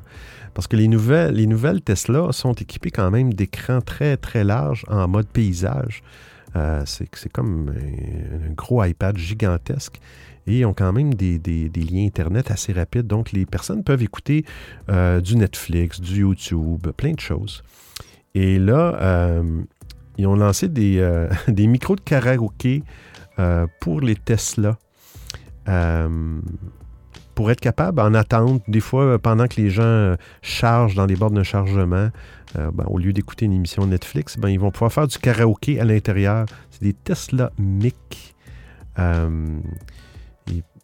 Parce que les nouvelles, les Tesla sont équipées quand même d'écrans très très larges en mode paysage. Euh, c'est comme un, gros iPad gigantesque. Et ils ont quand même des, liens Internet assez rapides. Donc les personnes peuvent écouter euh, du Netflix, du YouTube, plein de choses. Et là, euh, ils ont lancé des, <laughs> micros de karaoké pour les Tesla. Euh, pour être capable, en attente, des fois, euh, pendant que les gens euh, chargent dans les bornes de chargement, ben, au lieu d'écouter une émission Netflix, ben, ils vont pouvoir faire du karaoké à l'intérieur. C'est des Tesla Mic. Euh,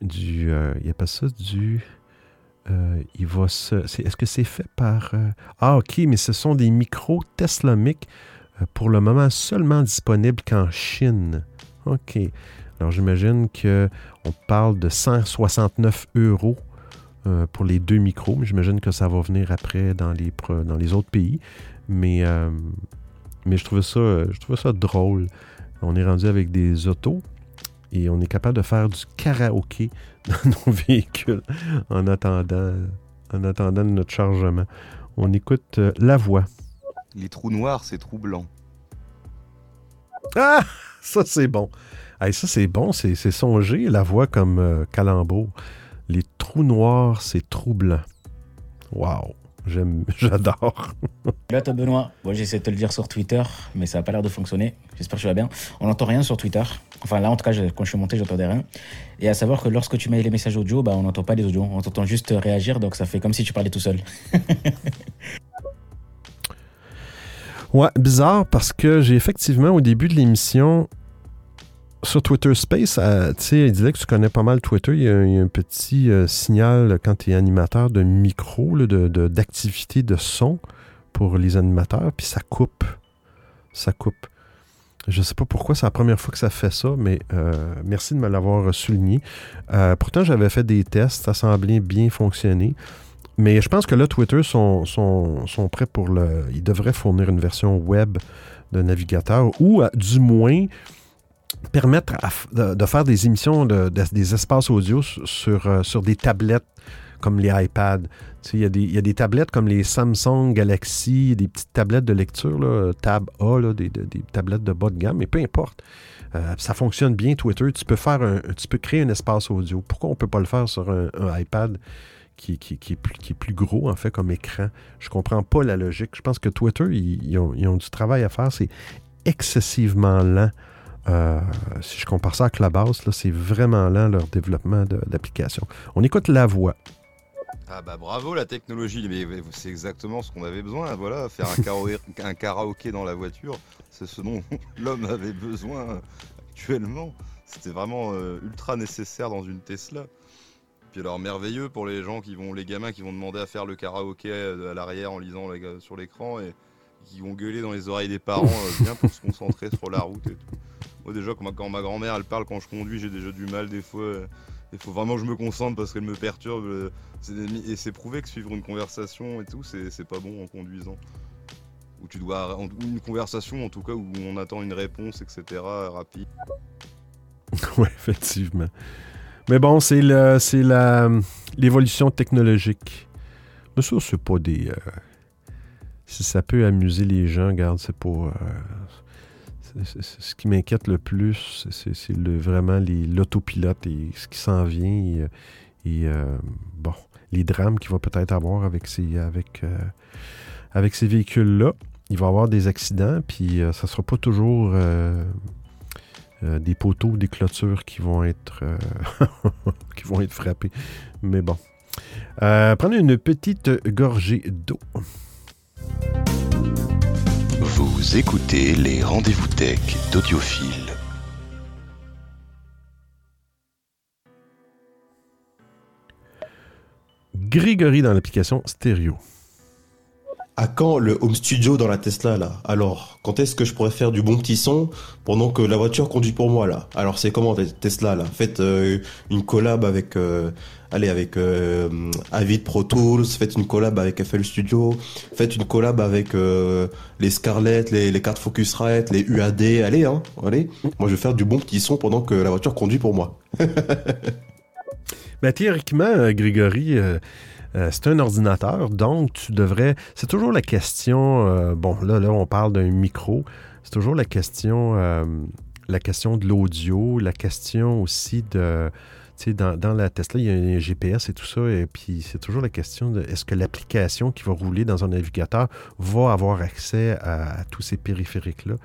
du, euh, il n'y a pas ça du. il va se. Est-ce que c'est fait par. ah, ok, mais ce sont des micros Tesla Mic pour le moment seulement disponibles qu'en Chine. Ok. Alors j'imagine que on parle de 169 euros euh, pour les deux micros, mais j'imagine que ça va venir après dans les, pro- dans les autres pays. Mais, euh, mais je, trouvais ça, je trouvais ça drôle. On est rendu avec des autos et on est capable de faire du karaoké <laughs> dans nos véhicules en attendant, en attendant notre chargement. On écoute euh, la voix. Les trous noirs, c'est troublant. Ah! Ça, c'est bon. Hey, ça, c'est bon. C'est songé, la voix comme euh, calembour. Les trous noirs, c'est troublant. Wow. J'aime, <laughs> j'adore. Là, toi, Benoît, moi j'essaie de te le dire sur Twitter, mais ça n'a pas l'air de fonctionner. J'espère que tu vas bien. On n'entend rien sur Twitter. Enfin, là, en tout cas, je- quand je suis monté, j'entendais rien. Et à savoir que lorsque tu mets les messages audio, bah, on n'entend pas les audios. On t'entend juste réagir, donc ça fait comme si tu parlais tout seul. <laughs> Ouais, bizarre parce que j'ai effectivement, au début de l'émission, sur Twitter Space, euh, tu sais, il disait que tu connais pas mal Twitter. Il y a, un petit euh, signal quand tu es animateur de micro, là, de, de- d'activité de son pour les animateurs, puis ça coupe. Ça coupe. Je sais pas pourquoi, c'est la première fois que ça fait ça, mais euh, merci de me l'avoir souligné. Pourtant, j'avais fait des tests, ça semblait bien fonctionner. Mais je pense que là, Twitter sont, sont, prêts pour le. Ils devraient fournir une version web de navigateur ou du moins permettre de, faire des émissions, de- de- des espaces audio sur, euh, sur des tablettes comme les iPads. Il y, a des- il y a des tablettes comme les Samsung Galaxy, des petites tablettes de lecture, là, Tab A, là, des, des- tablettes de bas de gamme, mais peu importe. Euh, ça fonctionne bien, Twitter. Tu peux, faire un, tu peux créer un espace audio. Pourquoi on ne peut pas le faire sur un, iPad qui, qui- qui est plus, qui est plus gros, en fait, comme écran? Je comprends pas la logique. Je pense que Twitter, ils ont, ils ont du travail à faire. C'est excessivement lent. Euh, si je compare ça à Clubhouse, là, c'est vraiment lent leur développement d'application. On écoute la voix. Ah bah bravo la technologie, mais c'est exactement ce qu'on avait besoin. Voilà, faire un, <laughs> karaoké, un karaoké dans la voiture, c'est ce dont <laughs> l'homme avait besoin actuellement. C'était vraiment euh, ultra nécessaire dans une Tesla. Puis alors merveilleux pour les gens qui vont, les gamins qui vont demander à faire le karaoké euh, à l'arrière en lisant sur l'écran et qui vont gueuler dans les oreilles des parents euh, bien pour se concentrer sur la route et tout. Déjà quand ma, grand-mère elle parle quand je conduis, j'ai déjà du mal des fois. euh, il faut vraiment que je me concentre parce qu'elle me perturbe. euh, Et c'est prouvé que suivre une conversation et tout, c'est pas bon en conduisant. Où tu dois. ou Une conversation en tout cas où on attend une réponse, etc. rapide. <laughs> oui, effectivement. Mais bon, c'est l'évolution technologique. Mais ça, c'est pas des. euh, si ça peut amuser les gens, regarde, c'est pas. euh, ce qui m'inquiète le plus, c'est, vraiment l'autopilote et ce qui s'en vient. Et, euh, euh, bon, les drames qu'il va peut-être avoir avec ces, avec, euh, avec ces véhicules-là. Il va y avoir des accidents, puis ça sera pas toujours. des poteaux, des clôtures qui vont être, <laughs> qui vont être frappés. Mais bon. Prenez une petite gorgée d'eau. Vous écoutez les rendez-vous tech d'Audiophile. Grégory dans l'application stéréo. À quand le home studio dans la Tesla là? Alors, quand est-ce que je pourrais faire du bon petit son pendant que la voiture conduit pour moi là? Alors c'est comment Tesla là? Faites euh, une collab avec, euh, allez avec euh, Avid Pro Tools, faites une collab avec FL Studio, faites une collab avec euh, les Scarlett, les, les cartes Focusrite, les UAD. Allez hein, allez. Moi je vais faire du bon petit son pendant que la voiture conduit pour moi. <laughs> Ben, théoriquement, Grégory, euh, c'est un ordinateur, donc tu devrais. C'est toujours la question. euh, bon, là, là, on parle d'un micro. C'est toujours la question, euh, la question de l'audio, la question aussi de. Tu sais, dans, dans la Tesla, il y a un GPS et tout ça, et puis c'est toujours la question de est-ce que l'application qui va rouler dans un navigateur va avoir accès à, tous ces périphériques-là?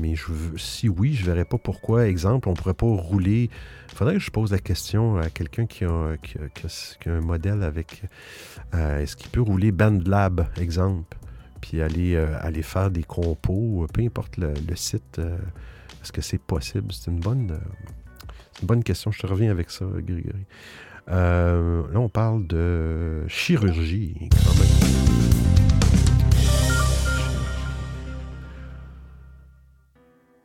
Mais je si oui, je ne verrais pas pourquoi. Exemple, on ne pourrait pas rouler. Faudrait que je pose la question à quelqu'un qui a, un modèle avec. euh, Est-ce qu'il peut rouler BandLab, exemple, puis aller, euh, aller faire des compos, euh, peu importe le, site. Est-ce que c'est possible? C'est une bonne, une bonne question. Je te reviens avec ça, Grégory. Là, on parle de chirurgie, quand même.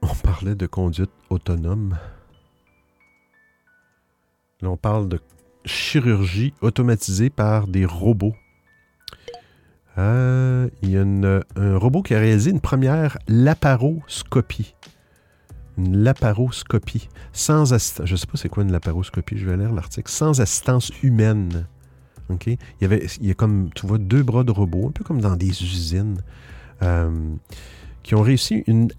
On parlait de conduite autonome. On parle de chirurgie automatisée par des robots. Euh, Il y a un robot qui a réalisé une première laparoscopie. Une laparoscopie. Sans. Je ne sais pas c'est quoi une laparoscopie, je vais lire l'article. Sans assistance humaine. Il y a comme, tu vois, deux bras de robot, un peu comme dans des usines, euh, qui ont réussi une.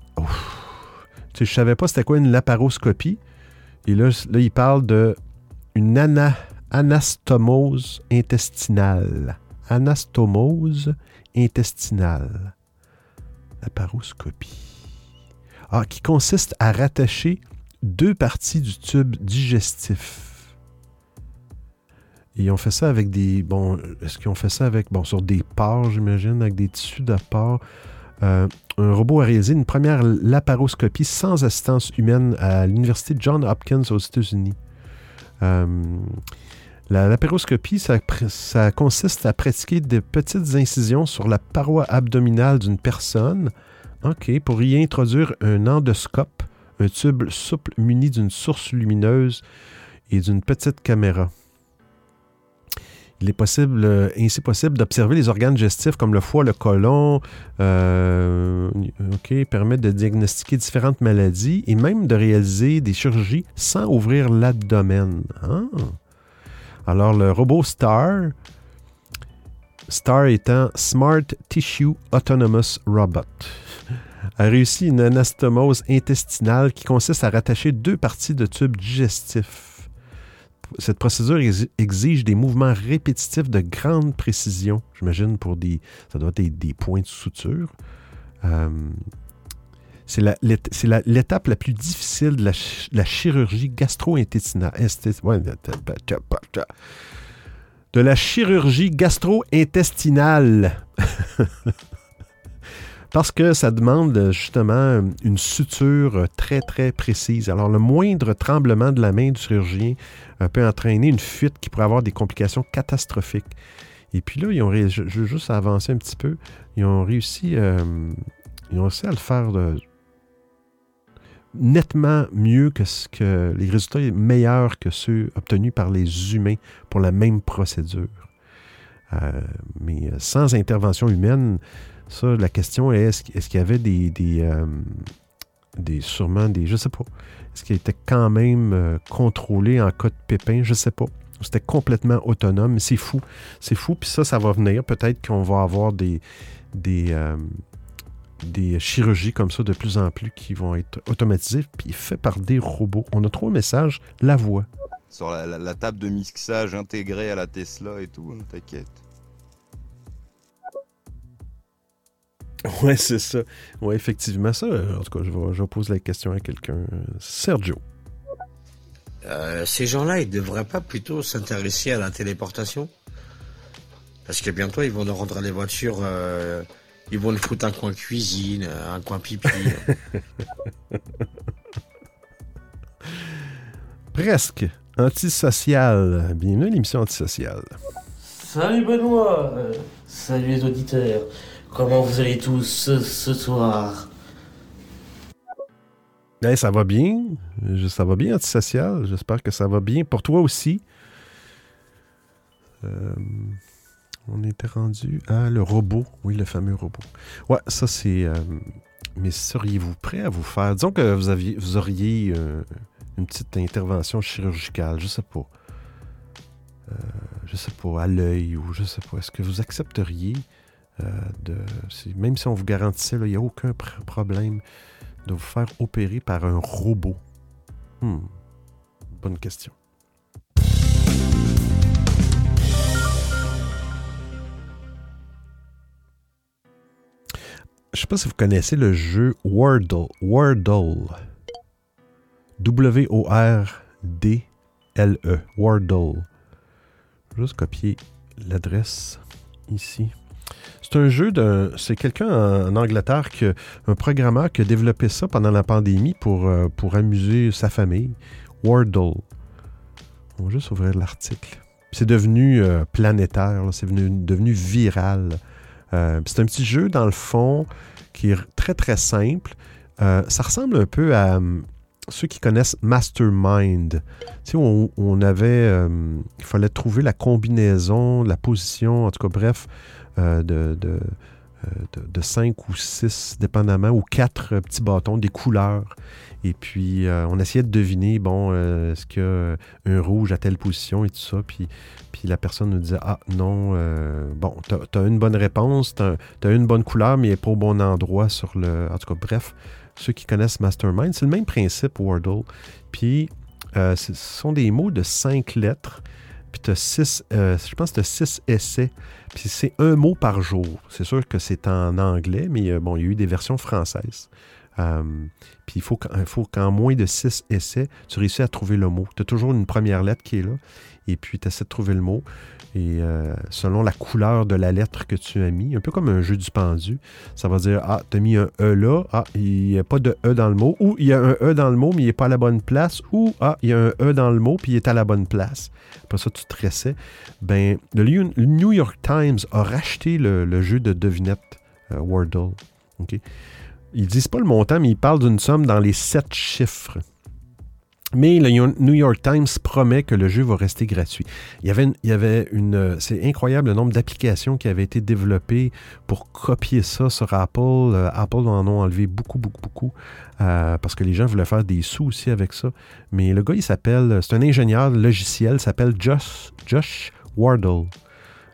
Je savais pas c'était quoi une laparoscopie. Et là, là il parle de une ana- anastomose intestinale. Anastomose intestinale. Laparoscopie. Ah, qui consiste à rattacher deux parties du tube digestif. Ils ont fait ça avec des. Bon, est-ce qu'ils ont fait ça avec. Bon, sur des porcs, j'imagine, avec des tissus de porc. Euh, un robot a réalisé une première laparoscopie sans assistance humaine à l'université John Hopkins aux États-Unis. Euh, la laparoscopie, ça, consiste à pratiquer de petites incisions sur la paroi abdominale d'une personne, pour y introduire un endoscope, un tube souple muni d'une source lumineuse et d'une petite caméra. Il est possible, euh, ainsi possible d'observer les organes digestifs comme le foie, le côlon, euh, ok, permet de diagnostiquer différentes maladies et même de réaliser des chirurgies sans ouvrir l'abdomen. Ah. Alors le robot STAR, STAR étant Smart Tissue Autonomous Robot, a réussi une anastomose intestinale qui consiste à rattacher deux parties de tubes digestifs. Cette procédure exi- exige des mouvements répétitifs de grande précision, j'imagine pour des, ça doit être des, points de suture. Euh, c'est l'étape la, plus difficile de la, la chirurgie gastro-intestinale. De la chirurgie gastro-intestinale. <laughs> Parce que ça demande euh, justement une suture très très précise. Alors le moindre tremblement de la main du chirurgien euh, peut entraîner une fuite qui pourrait avoir des complications catastrophiques. Et puis là, ils ont je, veux juste avancer un petit peu. Ils ont réussi, euh, ils ont réussi à le faire de- nettement mieux que ce que les résultats meilleurs que ceux obtenus par les humains pour la même procédure. Mais sans intervention humaine, ça, la question est est-ce, qu'il- y avait des, des, euh, des sûrement des, je sais pas, est-ce qu'il était quand même euh, contrôlé en cas de pépin, je sais pas. C'était complètement autonome, c'est fou, c'est fou. Puis ça, ça va venir. Peut-être qu'on va avoir des des euh, des chirurgies comme ça de plus en plus qui vont être automatisées puis faites par des robots. On a trois messages. La voix. Sur la, la- la table de mixage intégrée à la Tesla et tout, hein, t'inquiète. <laughs> Ouais, c'est ça. Ouais, effectivement, ça. euh, En tout cas, je vais, je poser la question à quelqu'un. Sergio. Euh, ces gens-là, ils devraient pas plutôt s'intéresser à la téléportation? Parce que bientôt, ils vont nous rendre les voitures. euh, ils vont nous foutre un coin cuisine, un coin pipi. <laughs> Presque. Antisocial. Bienvenue à l'émission Antisocial. Salut Benoît Salut les auditeurs Comment vous allez tous ce, soir? Ça va bien. Ça va bien, Antisocial. J'espère que ça va bien pour toi aussi. Euh, on était rendu à le robot. Oui, le fameux robot. Ouais, ça c'est. euh, mais seriez-vous prêt à vous faire? Disons que vous, aviez, auriez euh, une petite intervention chirurgicale, je sais pas. Je sais pas, à l'œil ou je sais pas. Est-ce que vous accepteriez de. si- même si on vous garantissait, il n'y a aucun pr- problème de vous faire opérer par un robot? Hmm. Bonne question. Je sais pas si vous connaissez le jeu Wordle. Wordle. W-O-R-D-L-E. Wordle. Je vais Juste copier l'adresse ici. C'est un jeu d'un. C'est quelqu'un en, Angleterre, un programmeur qui a développé ça pendant la pandémie pour, euh, pour amuser sa famille. Wordle. On va juste ouvrir l'article. C'est devenu euh, planétaire, c'est devenu, viral. Euh, c'est un petit jeu, dans le fond, qui est très très simple. Ça ressemble un peu à hum, ceux qui connaissent Mastermind. Tu sais, on, avait. euh, il fallait trouver la combinaison, la position, en tout cas, bref, euh, de, de cinq ou six, dépendamment, ou quatre euh, petits bâtons, des couleurs. Et puis, euh, on essayait de deviner, bon, euh, est-ce qu'il un rouge à telle position et tout ça. Puis, la personne nous disait, ah non, euh, bon, t'as as une bonne réponse, t'as as une bonne couleur, mais elle n'est pas au bon endroit sur le... En tout cas, bref, ceux qui connaissent Mastermind, c'est le même principe, Wordle. Puis, euh, ce sont des mots de cinq lettres. Puis tu as six, euh, je pense as six essais. Puis c'est un mot par jour. C'est sûr que c'est en anglais, mais euh, bon, il y a eu des versions françaises. Euh, puis il faut, faut qu'en moins de six essais, tu réussis à trouver le mot. Tu as toujours une première lettre qui est là, et puis tu essaies de trouver le mot. Et euh, selon la couleur de la lettre que tu as mis, un peu comme un jeu du pendu, ça va dire Ah, tu as mis un E là, ah, il n'y a pas de E dans le mot, ou il y a un E dans le mot, mais il n'est pas à la bonne place, ou Ah, il y a un E dans le mot, puis il est à la bonne place. Après ça, tu tressais. Ben, le New York Times a racheté le, le jeu de devinette euh, Wordle. OK? Ils disent pas le montant, mais ils parlent d'une somme dans les sept chiffres. Mais le New York Times promet que le jeu va rester gratuit. Il y avait une, c'est incroyable le nombre d'applications qui avaient été développées pour copier ça sur Apple. Euh, Apple en ont enlevé beaucoup, beaucoup, beaucoup euh, parce que les gens voulaient faire des sous aussi avec ça. Mais le gars, il s'appelle, c'est un ingénieur logiciel, s'appelle Josh, Josh Wardle.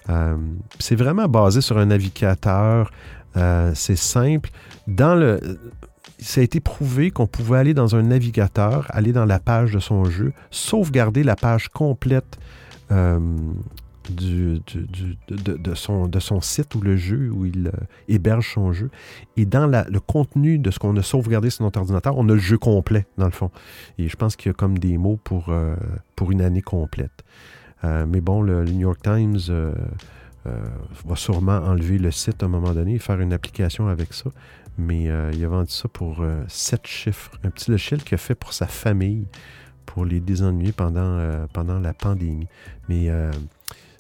Euh, c'est vraiment basé sur un navigateur. C'est simple. Dans le, ça a été prouvé qu'on pouvait aller dans un navigateur, aller dans la page de son jeu, sauvegarder la page complète euh, du, de, son, de son site ou le jeu où il euh, héberge son jeu. Et dans le contenu de ce qu'on a sauvegardé sur notre ordinateur, on a le jeu complet, dans le fond. Et je pense qu'il y a comme des mots pour, euh, pour une année complète. Mais bon, le, le New York Times va sûrement enlever le site à un moment donné et faire une application avec ça. Mais euh, il a vendu ça pour euh, sept chiffres. Un petit logiciel qu'il a fait pour sa famille, pour les désennuyer pendant, euh, pendant la pandémie. Mais euh,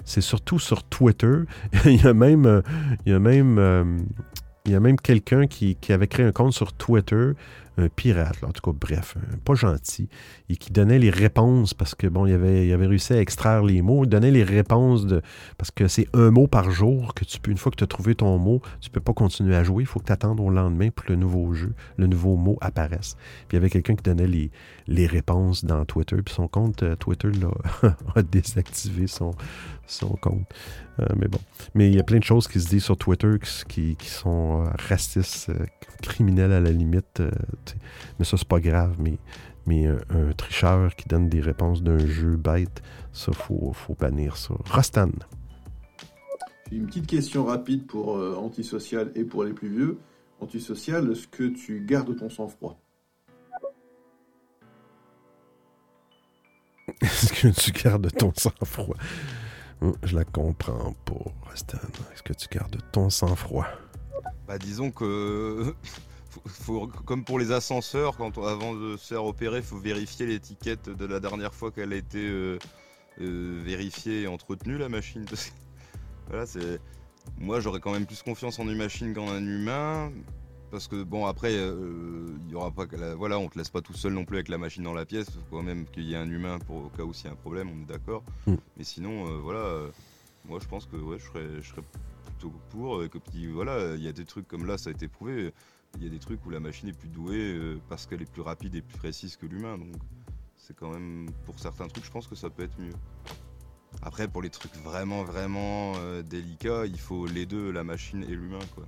c'est surtout sur Twitter. <laughs> il y a même, euh, il euh, même quelqu'un qui, qui avait créé un compte sur Twitter, un pirate, là, en tout cas, bref, pas gentil, et qui donnait les réponses parce que, bon, il avait, il avait réussi à extraire les mots, il donnait les réponses de. Parce que c'est un mot par jour que tu peux, une fois que tu as trouvé ton mot, tu peux pas continuer à jouer, il faut que tu attendes au lendemain pour que le nouveau jeu, le nouveau mot apparaisse. Puis il y avait quelqu'un qui donnait les, les réponses dans Twitter, puis son compte euh, Twitter <laughs> a désactivé son, son compte. Euh, mais bon. Mais il y a plein de choses qui se disent sur Twitter qui, qui- sont euh, racistes, criminelles à la limite. Euh, mais ça, c'est pas grave. Mais, mais un, un tricheur qui donne des réponses d'un jeu bête, ça, faut, faut bannir ça. Rostan. J'ai une petite question rapide pour euh, antisocial et pour les plus vieux. Antisocial, est-ce que tu gardes ton sang-froid? <laughs> Est-ce que tu gardes ton sang-froid? Hum, Je la comprends pas, Stan. Est-ce que tu gardes ton sang-froid? Bah disons que <laughs> faut, faut- comme pour les ascenseurs, quand on- avant de se faire opérer, faut vérifier l'étiquette de la dernière fois qu'elle a été euh, euh, vérifiée et entretenue la machine. <laughs> Voilà, c'est moi j'aurais quand même plus confiance en une machine qu'en un humain. Parce que bon après euh, il y aura pas la- voilà on te laisse pas tout seul non plus avec la machine dans la pièce faut quand même qu'il y ait un humain pour au cas où s'il y a un problème on est d'accord Mm. mais sinon euh, voilà euh, moi je pense que ouais je serais je serais plutôt pour euh, que voilà il y a des trucs comme là ça a été prouvé il y a des trucs où la machine est plus douée euh, parce qu'elle est plus rapide et plus précise que l'humain donc c'est quand même pour certains trucs je pense que ça peut être mieux après pour les trucs vraiment vraiment euh, délicats il faut les deux la machine et l'humain quoi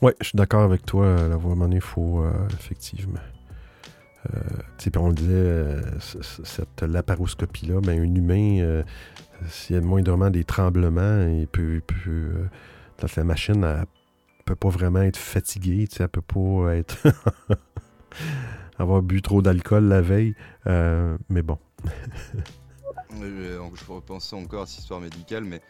Ouais, je suis d'accord avec toi. euh, La voix, à il faut euh, effectivement. Euh, puis on le disait, cette laparoscopie-là, ben, un humain, s'il y a moindrement des tremblements, il peut. la machine, peut pas vraiment être fatiguée, tu sais, elle peut pas être. <laughs> avoir bu trop d'alcool la veille. euh, mais bon. <laughs> Je repensais encore à cette histoire médicale, mais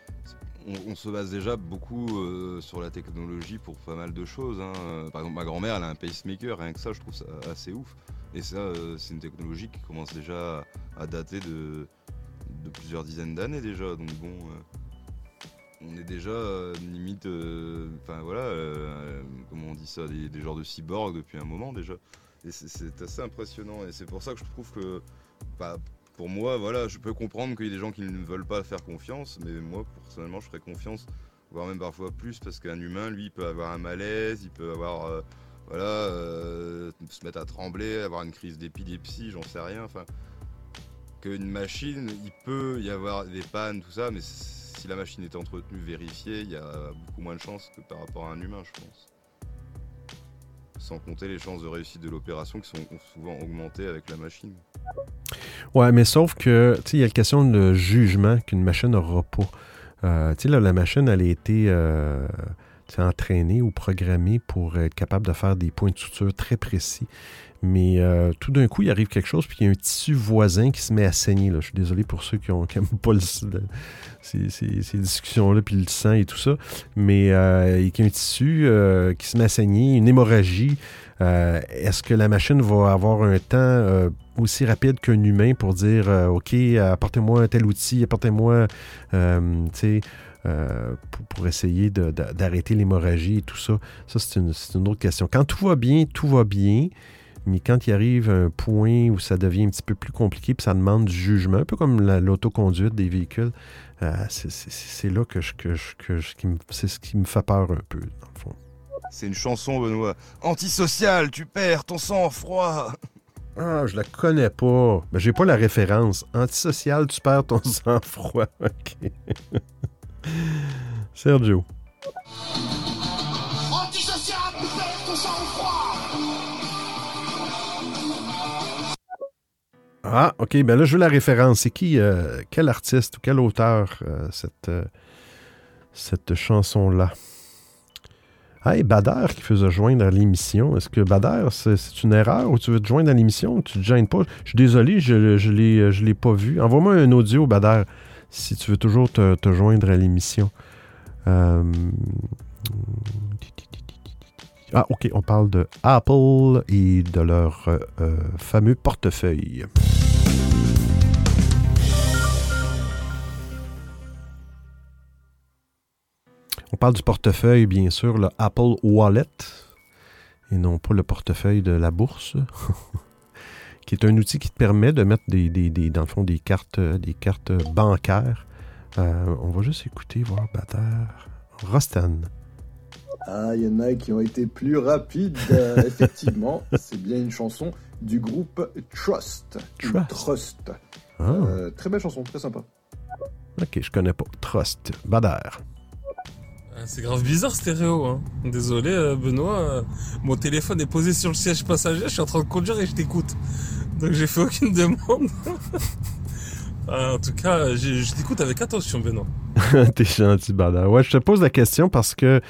on, se base déjà beaucoup euh, sur la technologie pour pas mal de choses. hein. Euh, Par exemple, ma grand-mère, elle a un pacemaker, rien que ça, je trouve ça assez ouf. Et ça, c'est une technologie qui commence déjà à, dater de, de plusieurs dizaines d'années déjà. Donc bon, on est déjà euh, limite, euh, enfin voilà, euh, comment on dit ça, des, genres de cyborgs depuis un moment déjà. Et c'est- c'est assez impressionnant. Et c'est pour ça que je trouve que, bah, pour moi, voilà, je peux comprendre qu'il y ait des gens qui ne veulent pas faire confiance, mais moi, personnellement, je ferais confiance, voire même parfois plus, parce qu'un humain, lui, peut avoir un malaise, il peut avoir, voilà, se mettre à trembler, avoir une crise d'épilepsie, j'en sais rien, enfin, qu'une machine, il peut y avoir des pannes, tout ça, mais si la machine est entretenue, vérifiée, il y a beaucoup moins de chances que par rapport à un humain, je pense. Sans compter les chances de réussite de l'opération qui sont souvent augmentées avec la machine. Ouais, mais sauf que, tu il y a la question de jugement qu'une machine n'aura pas. Euh, tu sais, la machine, elle a été euh, entraînée ou programmée pour être capable de faire des points de suture très précis. Mais euh, tout d'un coup, il arrive quelque chose, puis il y a un tissu voisin qui se met à saigner. Là. Je suis désolé pour ceux qui n'aiment pas le- le- ces, discussions-là, puis le sang et tout ça. Mais euh, il y a un tissu euh, qui se met à saigner, une hémorragie. Est-ce que la machine va avoir un temps aussi rapide qu'un humain pour dire OK, apportez-moi un tel outil, apportez-moi, tu sais, pour, essayer d'arrêter l'hémorragie et tout ça? Ça, c'est une autre question. Quand tout va bien, tout va bien. Mais quand il arrive un point où ça devient un petit peu plus compliqué, puis ça demande du jugement, un peu comme la- l'autoconduite des véhicules, euh, c'est- là que je, que je- que c'est ce qui me fait peur un peu, dans le fond. C'est une chanson, Benoît. Antisocial, tu perds ton sang-froid. Ah, je la connais pas. Ben, j'ai pas la référence. Antisocial, tu perds ton sang-froid. <laughs> OK. Sergio. Ah, OK. Ben là, je veux la référence. C'est qui, euh, quel artiste ou quel auteur, euh, cette, euh, cette chanson-là? Ah, et Bader qui faisait joindre à l'émission. Est-ce que Bader, c'est une erreur ou tu veux te joindre à l'émission? Tu te gênes pas? Je suis désolé, je ne l'ai pas vu. Envoie-moi un audio, Bader, si tu veux toujours te, joindre à l'émission. Ah, OK, on parle de Apple et de leur fameux portefeuille. On parle du portefeuille, bien sûr, le Apple Wallet, et non pas le portefeuille de la bourse, <laughs> qui est un outil qui te permet de mettre des, des- des- dans le fond des cartes, des cartes bancaires. Euh, on va juste écouter, voir Bataire. Rostan. Ah, il y en a qui ont été plus rapides, euh, <laughs> effectivement. C'est bien une chanson du groupe Trust. Trust. Trust. Ah, Euh, très belle chanson, très sympa. ok, je connais pas. Trust. Badaire. Ah, C'est grave bizarre stéréo. Hein. Désolé euh, Benoît, euh, mon téléphone est posé sur le siège passager, je suis en train de conduire et je t'écoute. Donc j'ai fait aucune demande. Ah, <laughs> en tout cas, j'ai- je t'écoute avec attention Benoît. <laughs> T'es gentil, Badaire. Ouais, je te pose la question parce que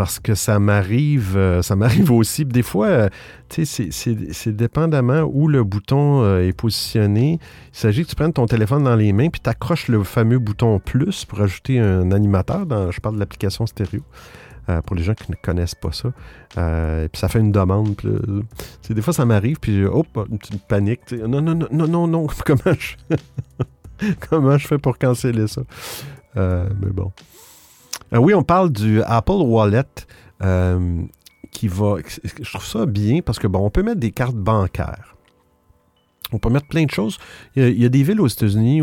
parce que ça m'arrive, euh, ça m'arrive aussi. Des fois, euh, c'est- dépendamment où le bouton euh, est positionné. Il s'agit que tu prennes ton téléphone dans les mains puis tu accroches le fameux bouton plus pour ajouter un animateur. Dans, je parle de l'application stéréo. euh, pour les gens qui ne connaissent pas ça. Puis ça fait une demande. des fois, ça m'arrive, puis hop, une petite panique. Non, non, non, non, non, non. <laughs> Comment je, <laughs> comment je fais pour canceller ça? Mais bon. Euh, oui, on parle du Apple Wallet euh, qui va. Je trouve ça bien parce que bon, on peut mettre des cartes bancaires. On peut mettre plein de choses. Il y a, des villes aux États-Unis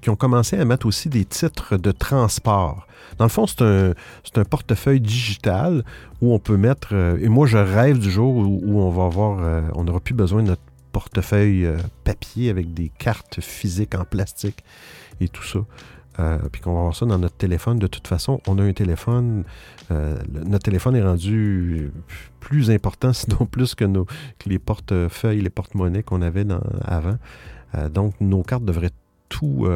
qui ont commencé à mettre aussi des titres de transport. Dans le fond, c'est un, un portefeuille digital où on peut mettre. euh, et moi, je rêve du jour où, on va avoir. on n'aura plus besoin de notre portefeuille papier avec des cartes physiques en plastique et tout ça. Euh, puis qu'on va avoir ça dans notre téléphone. De toute façon, on a un téléphone. euh, notre téléphone est rendu plus important, <laughs> sinon plus que, nos, que les portefeuilles, les porte-monnaies qu'on avait avant. Euh, donc, nos cartes devraient tout.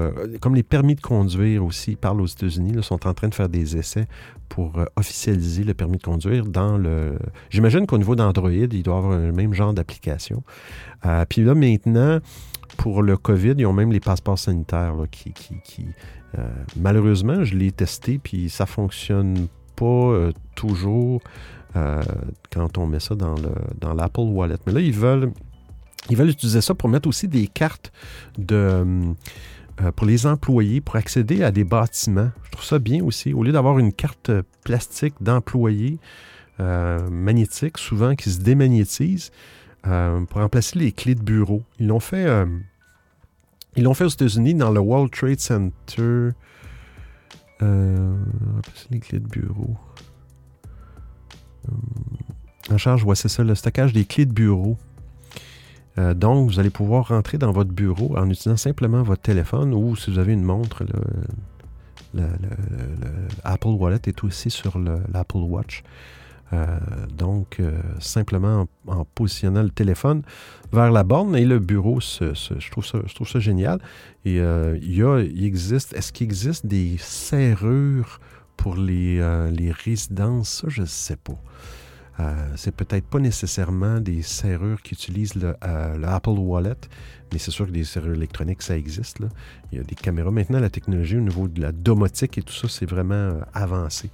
comme les permis de conduire aussi, parlent aux États-Unis, là, sont en train de faire des essais pour officialiser le permis de conduire dans le. J'imagine qu'au niveau d'Android, il doit avoir le même genre d'application. Puis là, maintenant, pour le COVID, ils ont même les passeports sanitaires là, qui, euh, malheureusement, je l'ai testé, puis ça fonctionne pas euh, toujours euh, quand on met ça dans le dans l'Apple Wallet. Mais là, ils veulent, utiliser ça pour mettre aussi des cartes pour les employés, pour accéder à des bâtiments. Je trouve ça bien aussi. Au lieu d'avoir une carte plastique d'employé euh, magnétique, souvent qui se démagnétise, pour remplacer les clés de bureau. Ils l'ont fait, ils l'ont fait aux États-Unis dans le World Trade Center. Euh, les clés de bureau. Euh, en charge, ouais, c'est ça, le stockage des clés de bureau. Euh, donc, vous allez pouvoir rentrer dans votre bureau en utilisant simplement votre téléphone ou si vous avez une montre, le, le- le- le Apple Wallet est aussi sur le- l'Apple Watch. Euh, donc, euh, simplement en, positionnant le téléphone vers la borne et le bureau, je, trouve ça, génial. Euh, il, y a, il existe, est-ce qu'il existe des serrures pour les, résidences? Ça, je ne sais pas. Euh, c'est peut-être pas nécessairement des serrures qui utilisent le, Wallet, mais c'est sûr que des serrures électroniques, ça existe. Il y a des caméras. Maintenant, la technologie au niveau de la domotique et tout ça, c'est vraiment avancé.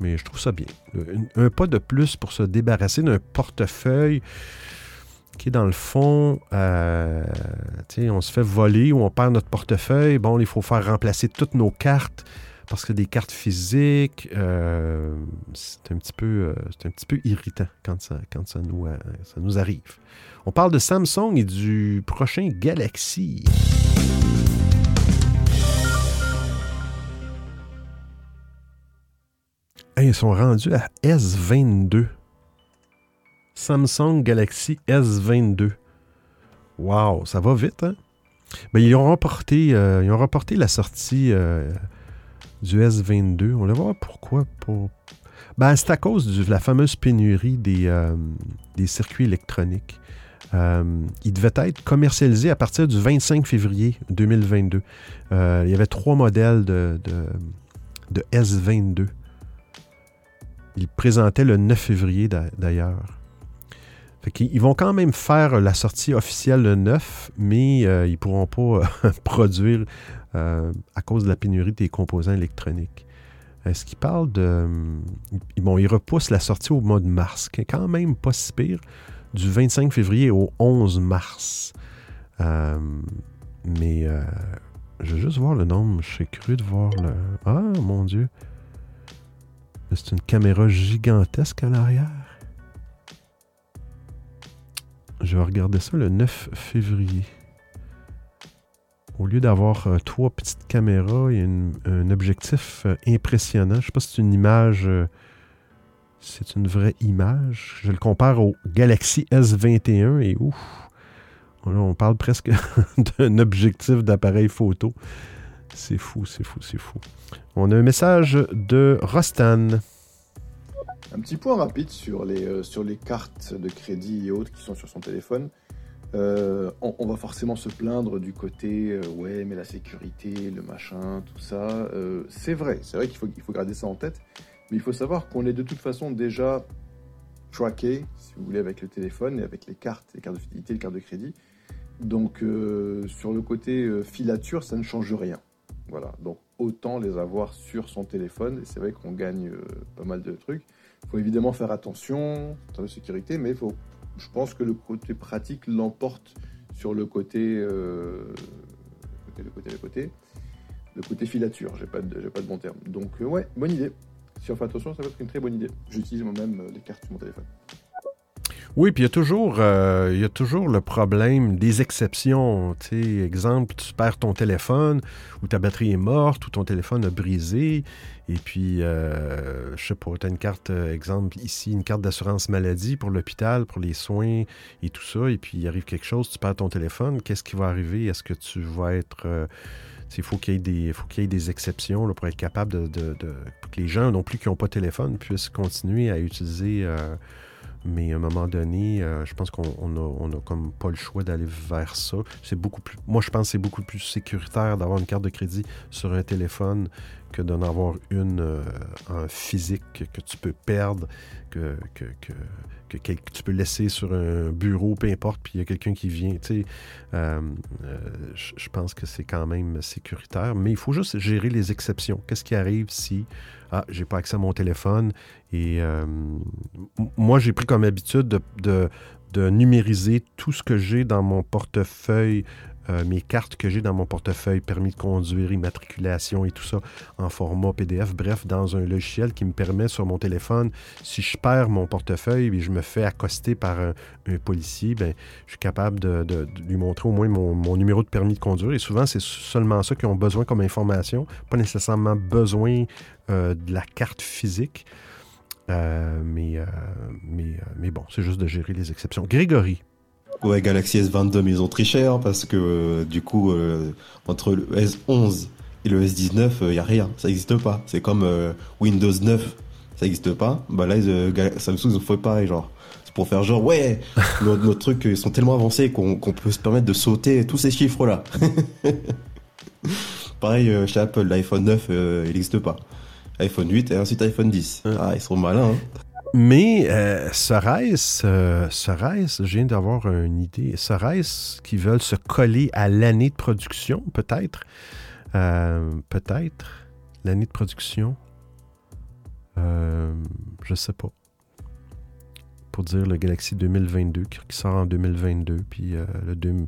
Mais je trouve ça bien. Un, un pas de plus pour se débarrasser d'un portefeuille qui dans le fond, euh, on se fait voler ou on perd notre portefeuille. Bon, il faut faire remplacer toutes nos cartes parce que des cartes physiques, euh, c'est un, petit peu, euh, un petit peu irritant quand, ça, quand ça, nous, euh, ça nous arrive. On parle de Samsung et du prochain Galaxy. Ils sont rendus à S22. Samsung Galaxy S22. Wow, ça va vite, hein? Ils, ont reporté, euh, ils la sortie euh, du S22. On va voir pourquoi. Pour... Ben, c'est à cause de la fameuse pénurie des, euh, circuits électroniques. Il devait être commercialisé à partir du 25 février 2022. Euh, il y avait trois modèles de S22. Il présentait le 9 février d'a- d'ailleurs. Ils vont quand même faire la sortie officielle le 9, mais euh, ils ne pourront pas euh, <laughs> produire euh, à cause de la pénurie des composants électroniques. Est-ce qu'ils parlent de. ils- Bon, ils repoussent la sortie au mois de mars, qui est quand même pas si pire, du 25 février au 11 mars. Euh, mais euh, je veux juste voir le nombre. Suis cru de voir le. Ah, mon Dieu! C'est une caméra gigantesque à l'arrière? Je vais regarder ça le 9 février. Au lieu d'avoir euh, trois petites caméras, il y a un objectif euh, impressionnant. Je ne sais pas si c'est une image. euh, c'est une vraie image. Je le compare au Galaxy S21 et ouf. On parle presque <laughs> d'un objectif d'appareil photo. C'est fou, c'est fou, c'est fou. On a un message de Rostan. Un petit point rapide sur les, euh, sur les cartes de crédit et autres qui sont sur son téléphone. Euh, on, va forcément se plaindre du côté euh, ouais, mais la sécurité, le machin, tout ça. C'est vrai, c'est vrai qu'il faut, il faut garder ça en tête. Mais il faut savoir qu'on est de toute façon déjà traqué, si vous voulez, avec le téléphone et avec les cartes, les cartes de fidélité, les cartes de crédit. Donc sur le côté filature, ça ne change rien. Voilà, donc autant les avoir sur son téléphone. Et c'est vrai qu'on gagne euh, pas mal de trucs. Il faut évidemment faire attention en de sécurité, mais faut, je pense que le côté pratique l'emporte sur le côté, euh, le côté, le côté, le côté, le côté filature. J'ai pas, de- j'ai pas de bon terme. Donc euh, ouais, bonne idée. Si on fait attention, ça va être une très bonne idée. J'utilise moi-même euh, les cartes sur mon téléphone. Oui, puis il y a toujours, euh, y a toujours le problème des exceptions. Tu sais, exemple, tu perds ton téléphone ou ta batterie est morte ou ton téléphone a brisé. Et puis, euh, je sais pas, tu as une carte, euh, exemple, ici, une carte d'assurance maladie pour l'hôpital, pour les soins et tout ça. Et puis, il arrive quelque chose, tu perds ton téléphone. Qu'est-ce qui va arriver? Est-ce que tu vas être. il faut qu'il y ait des, exceptions pour être capable de, que les gens non plus qui n'ont pas de téléphone puissent continuer à utiliser. Mais à un moment donné, euh, je pense qu'on on a, on comme pas le choix d'aller vers ça. C'est beaucoup plus. Moi, je pense que c'est beaucoup plus sécuritaire d'avoir une carte de crédit sur un téléphone que d'en avoir une euh, en physique que, tu peux perdre, que, que, que, tu peux laisser sur un bureau, peu importe, puis il y a quelqu'un qui vient. Tu sais, euh, euh, je pense que c'est quand même sécuritaire, mais il faut juste gérer les exceptions. Qu'est-ce qui arrive si ah, j'ai pas accès à mon téléphone et moi j'ai pris comme habitude de, de- de numériser tout ce que j'ai dans mon portefeuille, euh, mes cartes que j'ai dans mon portefeuille, permis de conduire, immatriculation et tout ça en format PDF, bref, dans un logiciel qui me permet sur mon téléphone, si je perds mon portefeuille et je me fais accoster par un, policier, ben, je suis capable de, lui montrer au moins mon, numéro de permis de conduire. Et souvent, c'est seulement ça qu'ils ont besoin comme information, pas nécessairement besoin euh, de la carte physique. Euh, mais, mais bon, c'est juste de gérer les exceptions. Grégory. Ouais, Galaxy S22, mais ils ont triché hein, parce que euh, du coup, euh, entre le S11 et le S19, il n'y a rien, ça n'existe pas. C'est comme euh, Windows 9, ça n'existe pas. Bah là, euh, Samsung, ils ont fait pareil, genre. C'est pour faire genre, ouais, <laughs> nos, nos trucs ils sont tellement avancés qu'on peut se permettre de sauter tous ces chiffres-là. <laughs> pareil, euh, chez Apple, l'iPhone 9, euh, il n'existe pas. iPhone 8 et ensuite iPhone 10. Ah, ils sont malins. Hein. Mais euh, euh, serait-ce, je viens d'avoir une idée, serait-ce qu'ils veulent se coller à l'année de production, peut-être? Euh, peut-être. L'année de production? Euh, je sais pas. Pour dire le Galaxy 2022 qui, sort en 2022, puis le, deux-